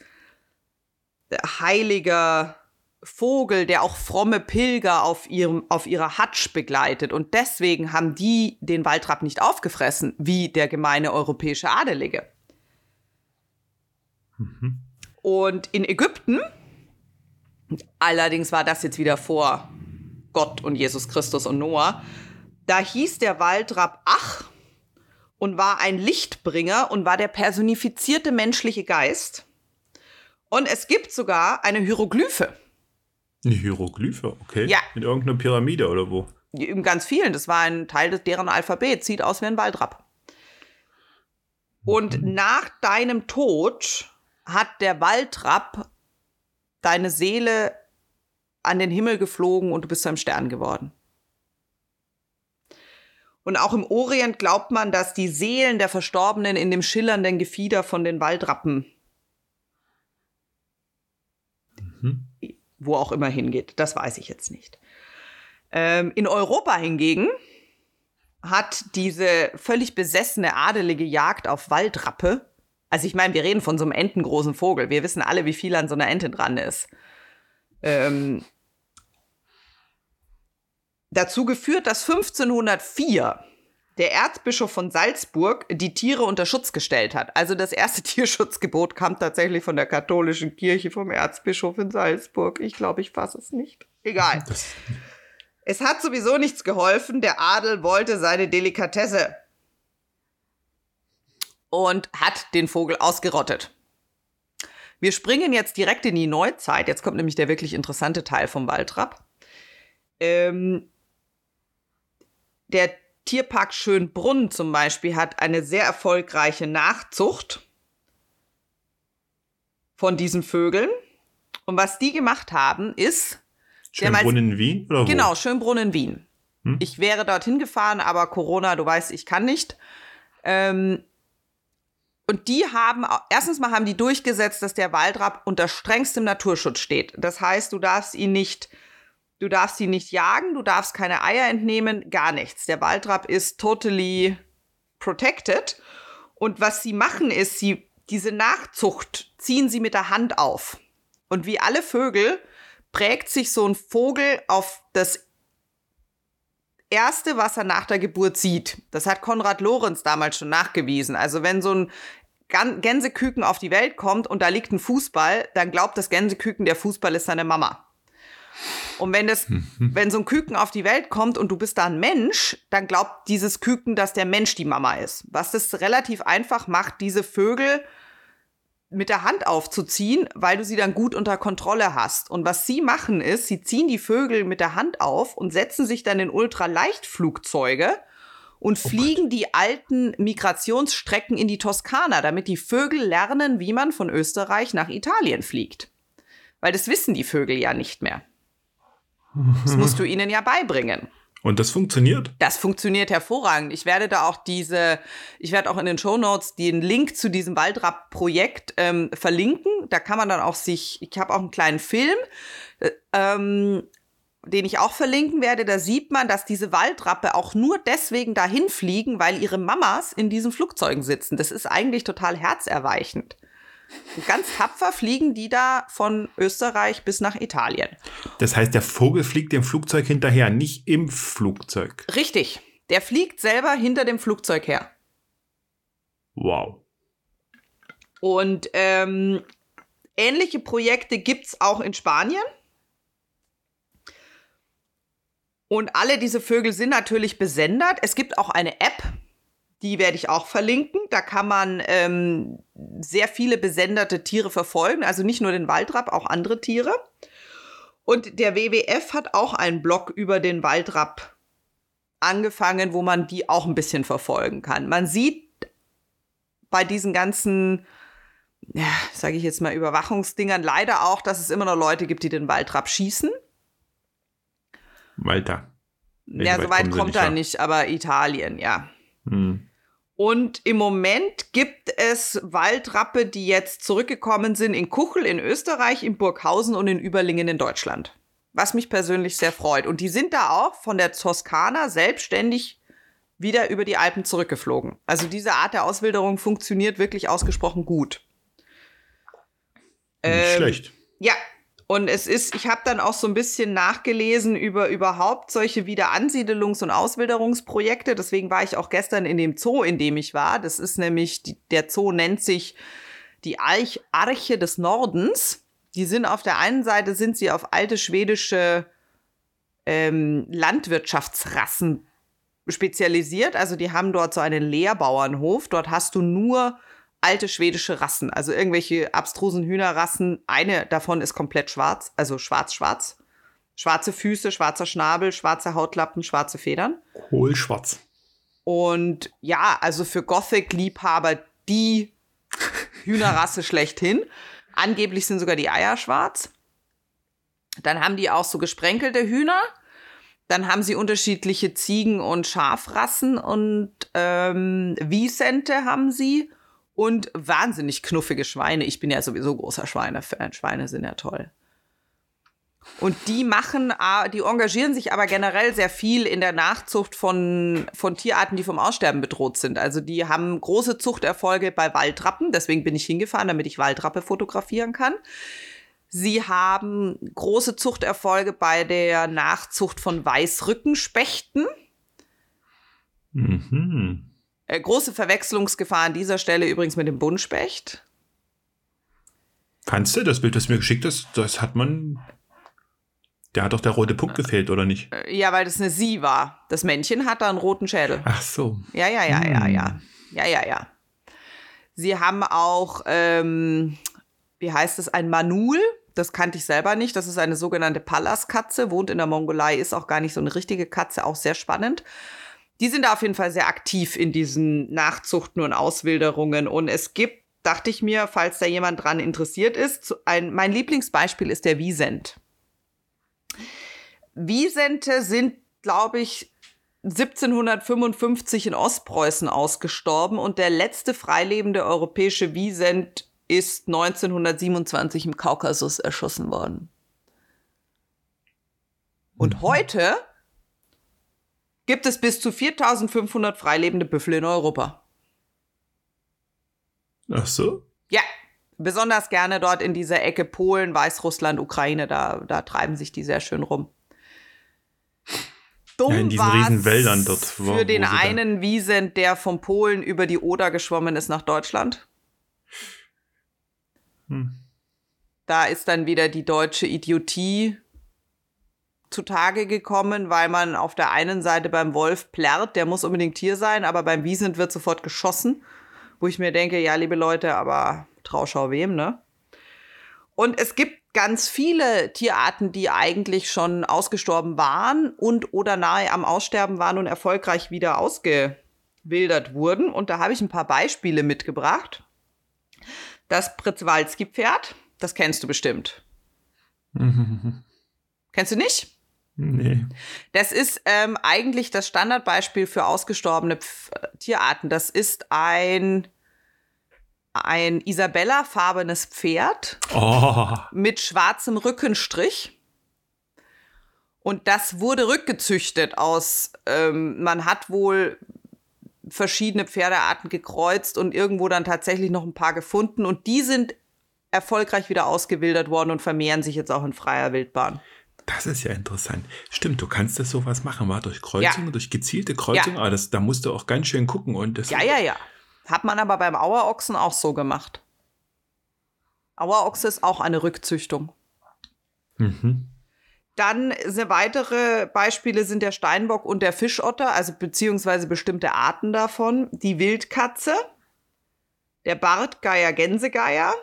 [SPEAKER 1] heiliger Vogel, der auch fromme Pilger auf, ihrem, auf ihrer Hatsch begleitet. Und deswegen haben die den Waldrapp nicht aufgefressen, wie der gemeine europäische Adelige. Mhm. Und in Ägypten, allerdings war das jetzt wieder vor Gott und Jesus Christus und Noah, da hieß der Waldrapp Ach und war ein Lichtbringer und war der personifizierte menschliche Geist. Und es gibt sogar eine Hieroglyphe
[SPEAKER 2] eine Hieroglyphe, okay.
[SPEAKER 1] Ja.
[SPEAKER 2] In irgendeiner Pyramide oder wo?
[SPEAKER 1] Eben ganz vielen. Das war ein Teil des, deren Alphabet. Sieht aus wie ein Waldrapp. Und
[SPEAKER 2] Mhm.
[SPEAKER 1] nach deinem Tod hat der Waldrapp deine Seele an den Himmel geflogen und du bist zu einem Stern geworden. Und auch im Orient glaubt man, dass die Seelen der Verstorbenen in dem schillernden Gefieder von den Waldrappen,
[SPEAKER 2] Mhm.
[SPEAKER 1] Wo auch immer hingeht, das weiß ich jetzt nicht. Ähm, in Europa hingegen hat diese völlig besessene adelige Jagd auf Waldrappe, also ich meine, wir reden von so einem entengroßen Vogel, wir wissen alle, wie viel an so einer Ente dran ist, ähm, dazu geführt, dass 1504 der Erzbischof von Salzburg die Tiere unter Schutz gestellt hat. Also das erste Tierschutzgebot kam tatsächlich von der katholischen Kirche, vom Erzbischof in Salzburg. Ich glaube, ich fasse es nicht. Egal.
[SPEAKER 2] Das,
[SPEAKER 1] Es hat sowieso nichts geholfen. Der Adel wollte seine Delikatesse und hat den Vogel ausgerottet. Wir springen jetzt direkt in die Neuzeit. Jetzt kommt nämlich der wirklich interessante Teil vom Waldrapp. Ähm, der Tierpark Schönbrunn zum Beispiel hat eine sehr erfolgreiche Nachzucht von diesen Vögeln. Und was die gemacht haben, ist,
[SPEAKER 2] Schönbrunn in Wien? Oder wo?
[SPEAKER 1] Genau, Schönbrunn in Wien.
[SPEAKER 2] Hm?
[SPEAKER 1] Ich wäre dorthin gefahren, aber Corona, du weißt, ich kann nicht. Ähm, und die haben, erstens mal haben die durchgesetzt, dass der Waldrapp unter strengstem Naturschutz steht. Das heißt, du darfst ihn nicht, du darfst ihn nicht jagen, du darfst keine Eier entnehmen, gar nichts. Der Waldrapp ist totally protected. Und was sie machen, ist, sie, diese Nachzucht ziehen sie mit der Hand auf. Und wie alle Vögel prägt sich so ein Vogel auf das erste, was er nach der Geburt sieht. Das hat Konrad Lorenz damals schon nachgewiesen. Also wenn so ein Gänseküken auf die Welt kommt und da liegt ein Fußball, dann glaubt das Gänseküken, der Fußball ist seine Mama. Und wenn das, wenn so ein Küken auf die Welt kommt und du bist da ein Mensch, dann glaubt dieses Küken, dass der Mensch die Mama ist. Was das relativ einfach macht, diese Vögel mit der Hand aufzuziehen, weil du sie dann gut unter Kontrolle hast. Und was sie machen ist, sie ziehen die Vögel mit der Hand auf und setzen sich dann in Ultraleichtflugzeuge und fliegen die alten Migrationsstrecken in die Toskana, damit die Vögel lernen, wie man von Österreich nach Italien fliegt. Weil das wissen die Vögel ja nicht mehr. Das musst du ihnen ja beibringen.
[SPEAKER 2] Und das funktioniert?
[SPEAKER 1] Das funktioniert hervorragend. Ich werde da auch diese, ich werde auch in den Show Notes den Link zu diesem Waldrapp-Projekt ähm, verlinken. Da kann man dann auch sich, ich habe auch einen kleinen Film, äh, ähm, den ich auch verlinken werde. Da sieht man, dass diese Waldrappe auch nur deswegen dahin fliegen, weil ihre Mamas in diesen Flugzeugen sitzen. Das ist eigentlich total herzerweichend. Und ganz tapfer fliegen die da von Österreich bis nach Italien.
[SPEAKER 2] Das heißt, der Vogel fliegt dem Flugzeug hinterher, nicht im Flugzeug.
[SPEAKER 1] Richtig. Der fliegt selber hinter dem Flugzeug her.
[SPEAKER 2] Wow.
[SPEAKER 1] Und ähm, ähnliche Projekte gibt es auch in Spanien. Und alle diese Vögel sind natürlich besendert. Es gibt auch eine App, die werde ich auch verlinken. Da kann man ähm, sehr viele besenderte Tiere verfolgen. Also nicht nur den Waldrapp, auch andere Tiere. Und der WWF hat auch einen Blog über den Waldrapp angefangen, wo man die auch ein bisschen verfolgen kann. Man sieht bei diesen ganzen ja, sage ich jetzt mal, Überwachungsdingern leider auch, dass es immer noch Leute gibt, die den Waldrapp schießen.
[SPEAKER 2] Weiter. Nee,
[SPEAKER 1] ja,
[SPEAKER 2] so weit
[SPEAKER 1] kommt er nicht, aber Italien, ja.
[SPEAKER 2] Hm.
[SPEAKER 1] Und im Moment gibt es Waldrappe, die jetzt zurückgekommen sind in Kuchel in Österreich, in Burghausen und in Überlingen in Deutschland. Was mich persönlich sehr freut. Und die sind da auch von der Toskana selbstständig wieder über die Alpen zurückgeflogen. Also diese Art der Auswilderung funktioniert wirklich ausgesprochen gut.
[SPEAKER 2] Nicht
[SPEAKER 1] Ähm,
[SPEAKER 2] schlecht.
[SPEAKER 1] Ja, und es ist, ich habe dann auch so ein bisschen nachgelesen über überhaupt solche Wiederansiedelungs- und Auswilderungsprojekte. Deswegen war ich auch gestern in dem Zoo, in dem ich war. Das ist nämlich, die, der Zoo nennt sich die Arch, Arche des Nordens. Die sind auf der einen Seite sind sie auf alte schwedische ähm, Landwirtschaftsrassen spezialisiert. Also die haben dort so einen Leerbauernhof. Dort hast du nur alte schwedische Rassen, also irgendwelche abstrusen Hühnerrassen. Eine davon ist komplett schwarz, also schwarz-schwarz. Schwarze Füße, schwarzer Schnabel, schwarze Hautlappen, schwarze Federn.
[SPEAKER 2] Kohlschwarz.
[SPEAKER 1] Und ja, also für Gothic-Liebhaber die Hühnerrasse schlechthin. Angeblich sind sogar die Eier schwarz. Dann haben die auch so gesprenkelte Hühner. Dann haben sie unterschiedliche Ziegen- und Schafrassen und ähm, Wiesente haben sie und wahnsinnig knuffige Schweine. Ich bin ja sowieso großer Schweine-Fan. Schweine sind ja toll. Und die machen, die engagieren sich aber generell sehr viel in der Nachzucht von, von Tierarten, die vom Aussterben bedroht sind. Also die haben große Zuchterfolge bei Waldrappen. Deswegen bin ich hingefahren, damit ich Waldrappe fotografieren kann. Sie haben große Zuchterfolge bei der Nachzucht von Weißrückenspechten. Mhm. Äh, große Verwechslungsgefahr an dieser Stelle übrigens mit dem Buntspecht.
[SPEAKER 2] Fandst du, das Bild, das mir geschickt ist, das hat man. Der hat doch der rote Punkt gefehlt, oder nicht?
[SPEAKER 1] Äh, ja, weil das eine Sie war. Das Männchen hat da einen roten Schädel.
[SPEAKER 2] Ach so.
[SPEAKER 1] Ja, ja, ja, hm. ja, ja. Ja, ja, ja. Sie haben auch, ähm, wie heißt es, ein Manul. Das kannte ich selber nicht. Das ist eine sogenannte Pallas-Katze, wohnt in der Mongolei, ist auch gar nicht so eine richtige Katze, auch sehr spannend. Die sind da auf jeden Fall sehr aktiv in diesen Nachzuchten und Auswilderungen. Und es gibt, dachte ich mir, falls da jemand dran interessiert ist, ein, mein Lieblingsbeispiel ist der Wiesent. Wiesente sind, glaube ich, 1755 in Ostpreußen ausgestorben und der letzte freilebende europäische Wiesent ist 1927 im Kaukasus erschossen worden. Und mhm. heute gibt es bis zu 4500 freilebende Büffel in Europa.
[SPEAKER 2] Ach so?
[SPEAKER 1] Ja, besonders gerne dort in dieser Ecke Polen, Weißrussland, Ukraine, da, da treiben sich die sehr schön rum.
[SPEAKER 2] Dumm ja, in diesen riesen Wäldern dort.
[SPEAKER 1] Wo, für den einen Wiesent, der vom Polen über die Oder geschwommen ist nach Deutschland. Hm. Da ist dann wieder die deutsche Idiotie zutage gekommen, weil man auf der einen Seite beim Wolf plärrt, der muss unbedingt hier sein, aber beim Wiesent wird sofort geschossen, wo ich mir denke, ja, liebe Leute, aber Trauschau wem, ne? Und es gibt ganz viele Tierarten, die eigentlich schon ausgestorben waren und oder nahe am Aussterben waren und erfolgreich wieder ausgewildert wurden. Und da habe ich ein paar Beispiele mitgebracht. Das Pritzwalski-Pferd, das kennst du bestimmt. Kennst du nicht?
[SPEAKER 2] Nee.
[SPEAKER 1] Das ist ähm, eigentlich das Standardbeispiel für ausgestorbene Pf Tierarten. Das ist ein ein Isabella-farbenes Pferd
[SPEAKER 2] oh.
[SPEAKER 1] mit schwarzem Rückenstrich. Und das wurde rückgezüchtet aus, ähm, man hat wohl verschiedene Pferdearten gekreuzt und irgendwo dann tatsächlich noch ein paar gefunden und die sind erfolgreich wieder ausgewildert worden und vermehren sich jetzt auch in freier Wildbahn.
[SPEAKER 2] Das ist ja interessant. Stimmt, du kannst das sowas machen, war durch Kreuzungen, ja. durch gezielte Kreuzungen, ja. aber das, da musst du auch ganz schön gucken und das.
[SPEAKER 1] Ja, ja, ja. Hat man aber beim Auerochsen auch so gemacht. Auerochse ist auch eine Rückzüchtung.
[SPEAKER 2] Mhm.
[SPEAKER 1] Dann sind weitere Beispiele sind der Steinbock und der Fischotter, also beziehungsweise bestimmte Arten davon. Die Wildkatze, der Bartgeier, Gänsegeier,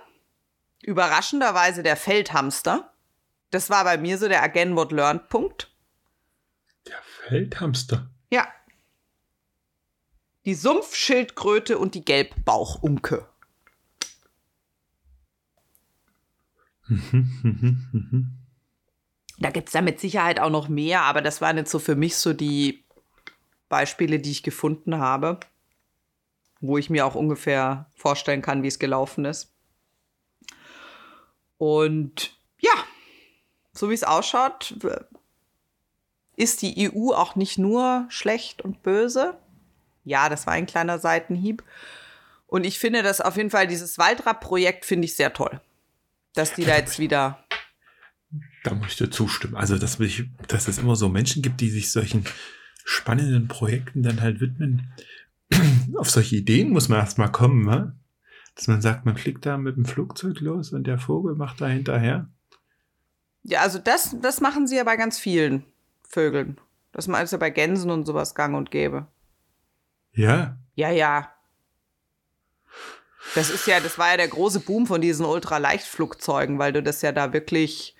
[SPEAKER 1] überraschenderweise der Feldhamster. Das war bei mir so der Again What Learned Punkt.
[SPEAKER 2] Der Feldhamster.
[SPEAKER 1] Ja. Die Sumpfschildkröte und die Gelbbauchunke. Da gibt es da mit Sicherheit auch noch mehr, aber das waren jetzt so für mich so die Beispiele, die ich gefunden habe, wo ich mir auch ungefähr vorstellen kann, wie es gelaufen ist. Und ja, so wie es ausschaut, ist die EU auch nicht nur schlecht und böse. Ja, das war ein kleiner Seitenhieb. Und ich finde das auf jeden Fall, dieses Waldrapp-Projekt finde ich sehr toll. Dass die da jetzt wieder.
[SPEAKER 2] Da muss ich dir zustimmen. Also, dass, ich, dass es immer so Menschen gibt, die sich solchen spannenden Projekten dann halt widmen. Auf solche Ideen muss man erstmal kommen, ne? Dass man sagt, man fliegt da mit dem Flugzeug los und der Vogel macht da hinterher.
[SPEAKER 1] Ja, also das, das machen sie ja bei ganz vielen Vögeln. Das ist ja bei Gänsen und sowas gang und gäbe.
[SPEAKER 2] Ja?
[SPEAKER 1] Ja, ja. Das ist ja, das war ja der große Boom von diesen Ultraleichtflugzeugen, weil du das ja da wirklich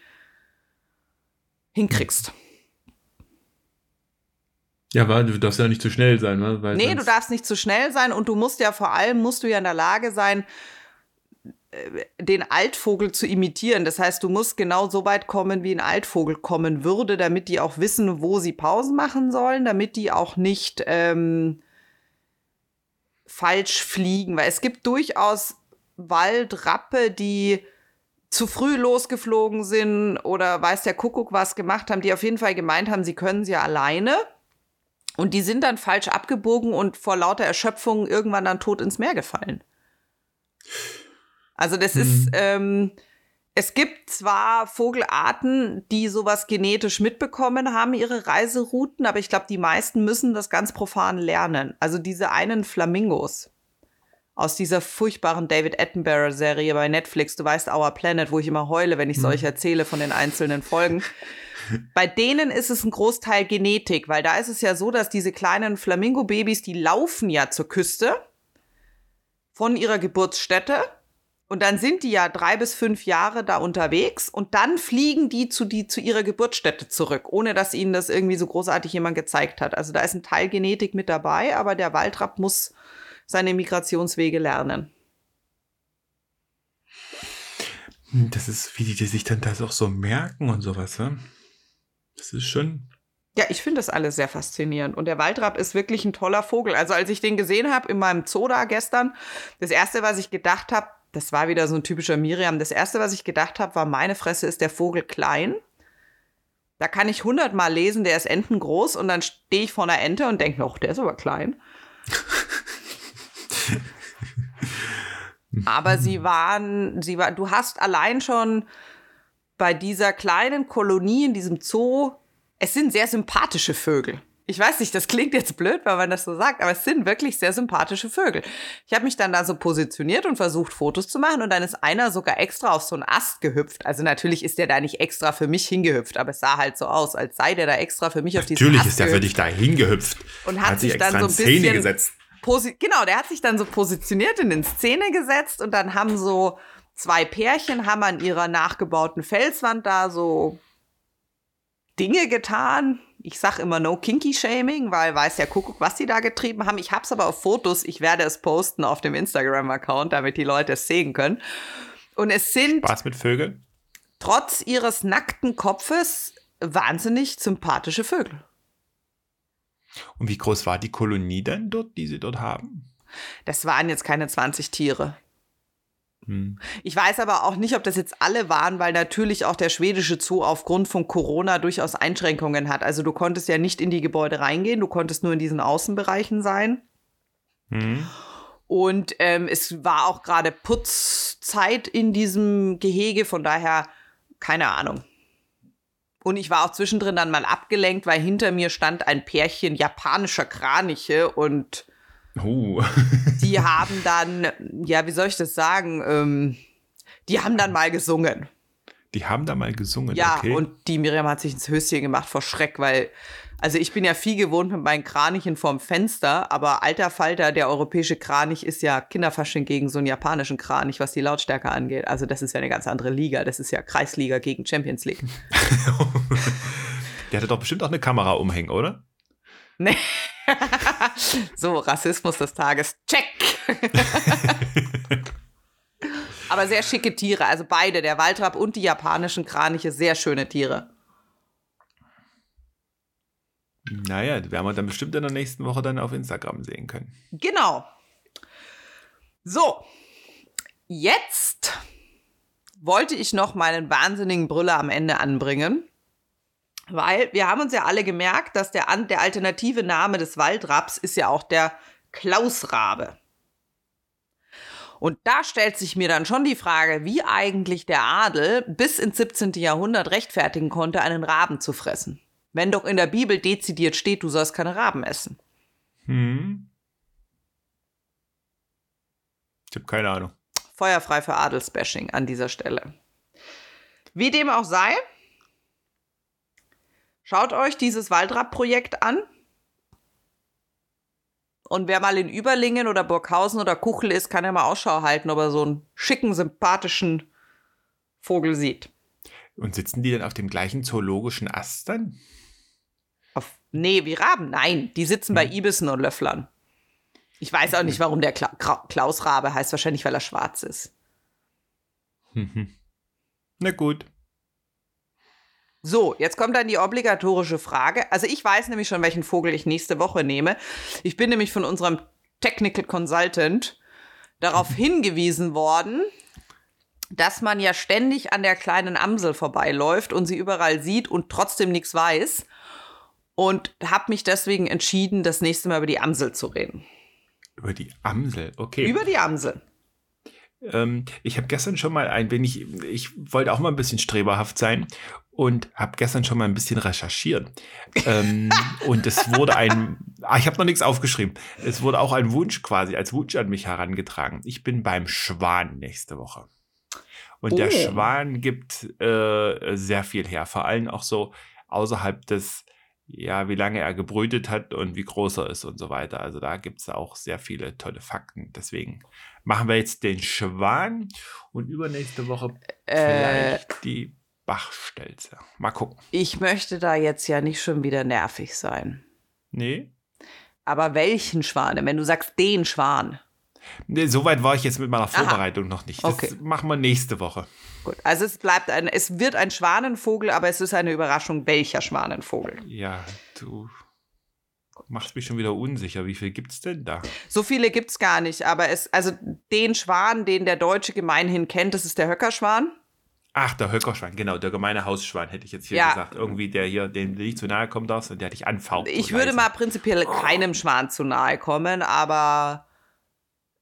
[SPEAKER 1] hinkriegst.
[SPEAKER 2] Ja, weil du darfst ja nicht zu schnell sein, ne? Weil
[SPEAKER 1] nee, du darfst nicht zu schnell sein und du musst ja vor allem, musst du ja in der Lage sein, den Altvogel zu imitieren. Das heißt, du musst genau so weit kommen, wie ein Altvogel kommen würde, damit die auch wissen, wo sie Pausen machen sollen, damit die auch nicht ähm, falsch fliegen. Weil es gibt durchaus Waldrappe, die zu früh losgeflogen sind oder weiß der Kuckuck was gemacht haben, die auf jeden Fall gemeint haben, sie können sie alleine. Und die sind dann falsch abgebogen und vor lauter Erschöpfung irgendwann dann tot ins Meer gefallen. Also das mhm. ist, ähm, es gibt zwar Vogelarten, die sowas genetisch mitbekommen haben, ihre Reiserouten, aber ich glaube, die meisten müssen das ganz profan lernen. Also diese einen Flamingos aus dieser furchtbaren David Attenborough-Serie bei Netflix, du weißt Our Planet, wo ich immer heule, wenn ich mhm. solch erzähle von den einzelnen Folgen. Bei denen ist es ein Großteil Genetik, weil da ist es ja so, dass diese kleinen Flamingo-Babys, die laufen ja zur Küste von ihrer Geburtsstätte und dann sind die ja drei bis fünf Jahre da unterwegs und dann fliegen die zu, die zu ihrer Geburtsstätte zurück, ohne dass ihnen das irgendwie so großartig jemand gezeigt hat. Also da ist ein Teil Genetik mit dabei, aber der Waldrapp muss seine Migrationswege lernen.
[SPEAKER 2] Das ist, wie die, die sich dann das auch so merken und sowas, ne? Das ist schon.
[SPEAKER 1] Ja, ich finde das alles sehr faszinierend. Und der Waldrapp ist wirklich ein toller Vogel. Also als ich den gesehen habe in meinem Zoo da gestern, das erste, was ich gedacht habe, das war wieder so ein typischer Miriam. Das erste, was ich gedacht habe, war, meine Fresse ist der Vogel klein. Da kann ich hundertmal lesen, der ist entengroß und dann stehe ich vor einer Ente und denke, oh, der ist aber klein. aber sie waren, sie war, du hast allein schon bei dieser kleinen Kolonie in diesem Zoo, es sind sehr sympathische Vögel. Ich weiß nicht, das klingt jetzt blöd, weil man das so sagt, aber es sind wirklich sehr sympathische Vögel. Ich habe mich dann da so positioniert und versucht, Fotos zu machen und dann ist einer sogar extra auf so einen Ast gehüpft. Also natürlich ist der da nicht extra für mich hingehüpft, aber es sah halt so aus, als sei der da extra für mich auf
[SPEAKER 2] diesen Natürlich ist der für dich da hingehüpft.
[SPEAKER 1] Und hat, hat sich dann so ein bisschen Szene gesetzt. Genau, der hat sich dann so positioniert und in Szene gesetzt und dann haben so zwei Pärchen haben an ihrer nachgebauten Felswand da so Dinge getan. Ich sag immer no kinky shaming, weil weiß ja Kuckuck, was sie da getrieben haben. Ich hab's aber auf Fotos. Ich werde es posten auf dem Instagram Account, damit die Leute es sehen können. Und es sind
[SPEAKER 2] Spaß mit Vögeln.
[SPEAKER 1] Trotz ihres nackten Kopfes wahnsinnig sympathische Vögel.
[SPEAKER 2] Und wie groß war die Kolonie denn dort, die sie dort haben?
[SPEAKER 1] Das waren jetzt keine 20 Tiere. Hm. Ich weiß aber auch nicht, ob das jetzt alle waren, weil natürlich auch der schwedische Zoo aufgrund von Corona durchaus Einschränkungen hat. Also du konntest ja nicht in die Gebäude reingehen, du konntest nur in diesen Außenbereichen sein. Mhm. Und ähm, es war auch gerade Putzzeit in diesem Gehege, von daher keine Ahnung. Und ich war auch zwischendrin dann mal abgelenkt, weil hinter mir stand ein Pärchen japanischer Kraniche und Oh. die haben dann, ja, wie soll ich das sagen? Ähm, die haben dann mal gesungen.
[SPEAKER 2] Die haben da mal gesungen,
[SPEAKER 1] ja, okay. und die Miriam hat sich ins Höschen gemacht vor Schreck, weil, also ich bin ja viel gewohnt mit meinen Kranichen vorm Fenster, aber alter Falter, der europäische Kranich ist ja Kinderfasching gegen so einen japanischen Kranich, was die Lautstärke angeht. Also das ist ja eine ganz andere Liga. Das ist ja Kreisliga gegen Champions League.
[SPEAKER 2] der hatte doch bestimmt auch eine Kamera umhängen, oder?
[SPEAKER 1] Nee. so, Rassismus des Tages. Check. Aber sehr schicke Tiere, also beide, der Waldrapp und die japanischen Kraniche, sehr schöne Tiere.
[SPEAKER 2] Naja, die werden wir dann bestimmt in der nächsten Woche dann auf Instagram sehen können.
[SPEAKER 1] Genau. So, jetzt wollte ich noch meinen wahnsinnigen Brüller am Ende anbringen. Weil wir haben uns ja alle gemerkt, dass der, der alternative Name des Waldraps ist ja auch der Klausrabe. Und da stellt sich mir dann schon die Frage, wie eigentlich der Adel bis ins 17. Jahrhundert rechtfertigen konnte, einen Raben zu fressen. Wenn doch in der Bibel dezidiert steht, du sollst keine Raben essen. Hm.
[SPEAKER 2] Ich habe keine Ahnung.
[SPEAKER 1] Feuerfrei für Adelsbashing an dieser Stelle. Wie dem auch sei, Schaut euch dieses Waldrapp-Projekt an. Und wer mal in Überlingen oder Burghausen oder Kuchel ist, kann ja mal Ausschau halten, ob er so einen schicken, sympathischen Vogel sieht.
[SPEAKER 2] Und sitzen die dann auf dem gleichen zoologischen Ast dann?
[SPEAKER 1] Auf, nee, wie Raben. Nein, die sitzen bei Ibissen und Löfflern. Ich weiß auch nicht, warum der Kla Klaus Rabe heißt. Wahrscheinlich, weil er schwarz ist.
[SPEAKER 2] Na gut.
[SPEAKER 1] So, jetzt kommt dann die obligatorische Frage. Also ich weiß nämlich schon, welchen Vogel ich nächste Woche nehme. Ich bin nämlich von unserem Technical Consultant darauf hingewiesen worden, dass man ja ständig an der kleinen Amsel vorbeiläuft und sie überall sieht und trotzdem nichts weiß. Und habe mich deswegen entschieden, das nächste Mal über die Amsel zu reden.
[SPEAKER 2] Über die Amsel, okay.
[SPEAKER 1] Über die Amsel.
[SPEAKER 2] Ähm, ich habe gestern schon mal ein wenig, ich wollte auch mal ein bisschen streberhaft sein und habe gestern schon mal ein bisschen recherchiert. ähm, und es wurde ein, ah, ich habe noch nichts aufgeschrieben. Es wurde auch ein Wunsch quasi als Wunsch an mich herangetragen. Ich bin beim Schwan nächste Woche. Und oh. der Schwan gibt äh, sehr viel her, vor allem auch so außerhalb des, ja, wie lange er gebrütet hat und wie groß er ist und so weiter. Also da gibt es auch sehr viele tolle Fakten. Deswegen machen wir jetzt den Schwan und übernächste Woche äh, vielleicht die Bachstelze. Mal gucken.
[SPEAKER 1] Ich möchte da jetzt ja nicht schon wieder nervig sein.
[SPEAKER 2] Nee.
[SPEAKER 1] Aber welchen Schwan? Wenn du sagst den Schwan.
[SPEAKER 2] Nee, Soweit war ich jetzt mit meiner Vorbereitung Aha. noch nicht. Das okay. machen wir nächste Woche.
[SPEAKER 1] Gut, also es bleibt ein, es wird ein Schwanenvogel, aber es ist eine Überraschung, welcher Schwanenvogel.
[SPEAKER 2] Ja, du machst mich schon wieder unsicher. Wie viel gibt es denn da?
[SPEAKER 1] So viele gibt es gar nicht, aber es, also den Schwan, den der Deutsche gemeinhin kennt, das ist der Höckerschwan.
[SPEAKER 2] Ach, der Höckerschwan, genau, der gemeine Hausschwan hätte ich jetzt hier ja. gesagt. Irgendwie der hier, dem du nicht zu nahe kommen darfst und der dich anfaucht.
[SPEAKER 1] Ich würde mal prinzipiell keinem Schwan zu nahe kommen, aber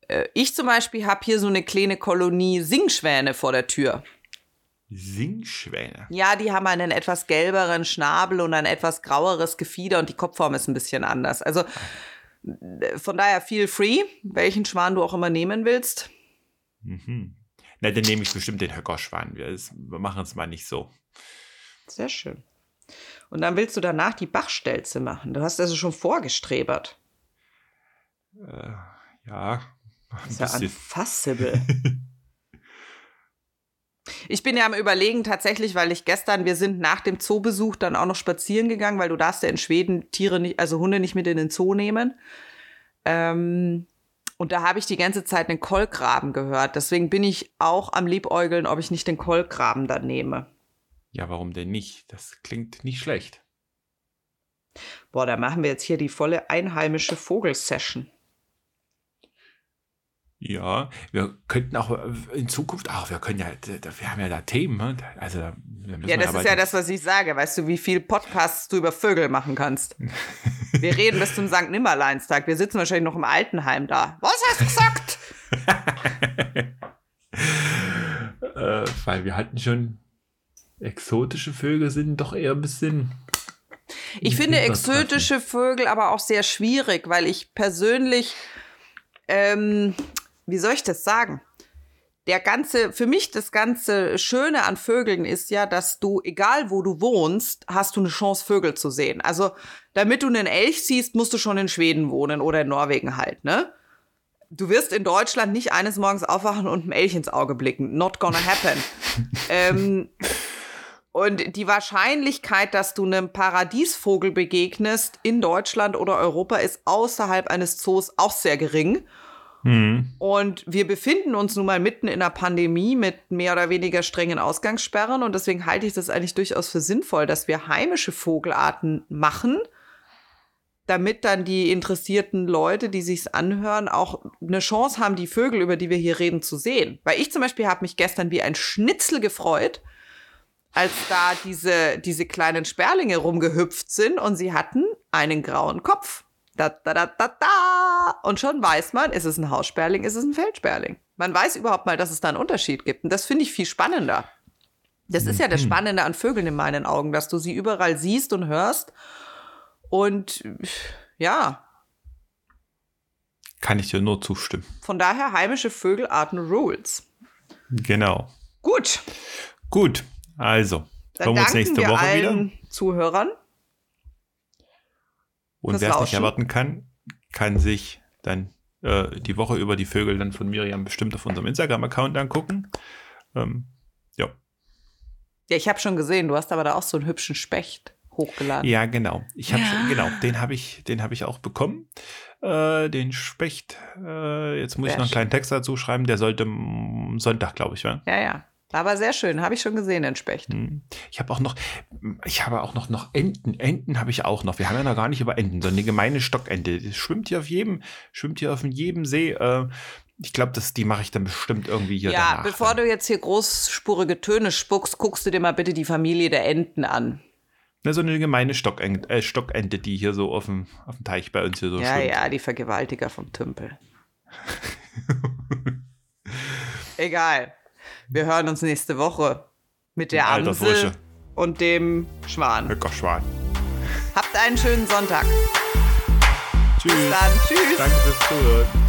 [SPEAKER 1] äh, ich zum Beispiel habe hier so eine kleine Kolonie Singschwäne vor der Tür.
[SPEAKER 2] Singschwäne?
[SPEAKER 1] Ja, die haben einen etwas gelberen Schnabel und ein etwas graueres Gefieder und die Kopfform ist ein bisschen anders. Also von daher feel free, welchen Schwan du auch immer nehmen willst.
[SPEAKER 2] Mhm. Na, dann nehme ich bestimmt den Höckerschwan. Wir, wir machen es mal nicht so.
[SPEAKER 1] Sehr schön. Und dann willst du danach die Bachstelze machen. Du hast also schon vorgestrebert.
[SPEAKER 2] Äh, ja.
[SPEAKER 1] Das ist ja unfassable. Ich bin ja am überlegen tatsächlich, weil ich gestern, wir sind nach dem Zoobesuch dann auch noch spazieren gegangen, weil du darfst ja in Schweden Tiere nicht, also Hunde nicht mit in den Zoo nehmen. Ähm, und da habe ich die ganze Zeit einen Kolkraben gehört. Deswegen bin ich auch am Liebäugeln, ob ich nicht den Kolkraben dann nehme.
[SPEAKER 2] Ja, warum denn nicht? Das klingt nicht schlecht.
[SPEAKER 1] Boah, da machen wir jetzt hier die volle einheimische Vogelsession.
[SPEAKER 2] Ja, wir könnten auch in Zukunft, ach, wir können ja, wir haben ja da Themen, ne? also
[SPEAKER 1] Ja, das ist ja das, was ich sage. Weißt du, wie viel Podcasts du über Vögel machen kannst? wir reden bis zum St. Nimmerleinstag. Wir sitzen wahrscheinlich noch im Altenheim da. Was hast du gesagt?
[SPEAKER 2] äh, weil wir hatten schon exotische Vögel sind doch eher ein bisschen.
[SPEAKER 1] Ich finde exotische Vögel aber auch sehr schwierig, weil ich persönlich ähm, wie soll ich das sagen? Der ganze, für mich das ganze Schöne an Vögeln ist ja, dass du, egal wo du wohnst, hast du eine Chance, Vögel zu sehen. Also, damit du einen Elch siehst, musst du schon in Schweden wohnen oder in Norwegen halt, ne? Du wirst in Deutschland nicht eines Morgens aufwachen und einem Elch ins Auge blicken. Not gonna happen. ähm, und die Wahrscheinlichkeit, dass du einem Paradiesvogel begegnest in Deutschland oder Europa, ist außerhalb eines Zoos auch sehr gering. Mhm. Und wir befinden uns nun mal mitten in einer Pandemie mit mehr oder weniger strengen Ausgangssperren. Und deswegen halte ich das eigentlich durchaus für sinnvoll, dass wir heimische Vogelarten machen, damit dann die interessierten Leute, die sich's anhören, auch eine Chance haben, die Vögel, über die wir hier reden, zu sehen. Weil ich zum Beispiel habe mich gestern wie ein Schnitzel gefreut, als da diese, diese kleinen Sperlinge rumgehüpft sind und sie hatten einen grauen Kopf. Da, da, da, da, da. Und schon weiß man, ist es ein Haussperling, ist es ein Feldsperling. Man weiß überhaupt mal, dass es da einen Unterschied gibt. Und das finde ich viel spannender. Das ist ja das mhm. Spannende an Vögeln in meinen Augen, dass du sie überall siehst und hörst. Und ja.
[SPEAKER 2] Kann ich dir nur zustimmen.
[SPEAKER 1] Von daher heimische Vögelarten Rules.
[SPEAKER 2] Genau.
[SPEAKER 1] Gut.
[SPEAKER 2] Gut. Also,
[SPEAKER 1] Dann kommen wir uns nächste wir Woche allen wieder. Zuhörern
[SPEAKER 2] und wer es nicht erwarten kann, kann sich dann äh, die Woche über die Vögel dann von Miriam bestimmt auf unserem Instagram-Account angucken. Ähm, ja.
[SPEAKER 1] Ja, ich habe schon gesehen, du hast aber da auch so einen hübschen Specht hochgeladen.
[SPEAKER 2] Ja, genau. Ich habe
[SPEAKER 1] Ja.
[SPEAKER 2] genau, den habe ich, den habe ich auch bekommen. Äh, den Specht. Äh, jetzt muss
[SPEAKER 1] Sehr
[SPEAKER 2] ich noch einen kleinen Text dazu schreiben. Der sollte Sonntag, glaube ich, werden.
[SPEAKER 1] Ja, ja. Aber sehr schön, habe ich schon gesehen, den Specht.
[SPEAKER 2] Hm. Ich habe auch noch, ich habe auch noch, noch Enten. Enten habe ich auch noch. Wir haben ja noch gar nicht über Enten, sondern die gemeine Stockente. Die schwimmt hier auf jedem, schwimmt hier auf jedem See. Äh, ich glaube, die mache ich dann bestimmt irgendwie hier
[SPEAKER 1] Ja,
[SPEAKER 2] danach.
[SPEAKER 1] bevor du jetzt hier großspurige Töne spuckst, guckst du dir mal bitte die Familie der Enten an.
[SPEAKER 2] Ne, so eine gemeine Stockente, äh, Stockente, die hier so auf dem, auf dem Teich bei uns hier so
[SPEAKER 1] ja,
[SPEAKER 2] schwimmt.
[SPEAKER 1] ja, die Vergewaltiger vom Tümpel. Egal. Wir hören uns nächste Woche mit der Amsel und dem Schwan.
[SPEAKER 2] Höckerschwan.
[SPEAKER 1] Habt einen schönen Sonntag.
[SPEAKER 2] Tschüss.
[SPEAKER 1] Bis dann. Tschüss.
[SPEAKER 2] Danke fürs Zuhören.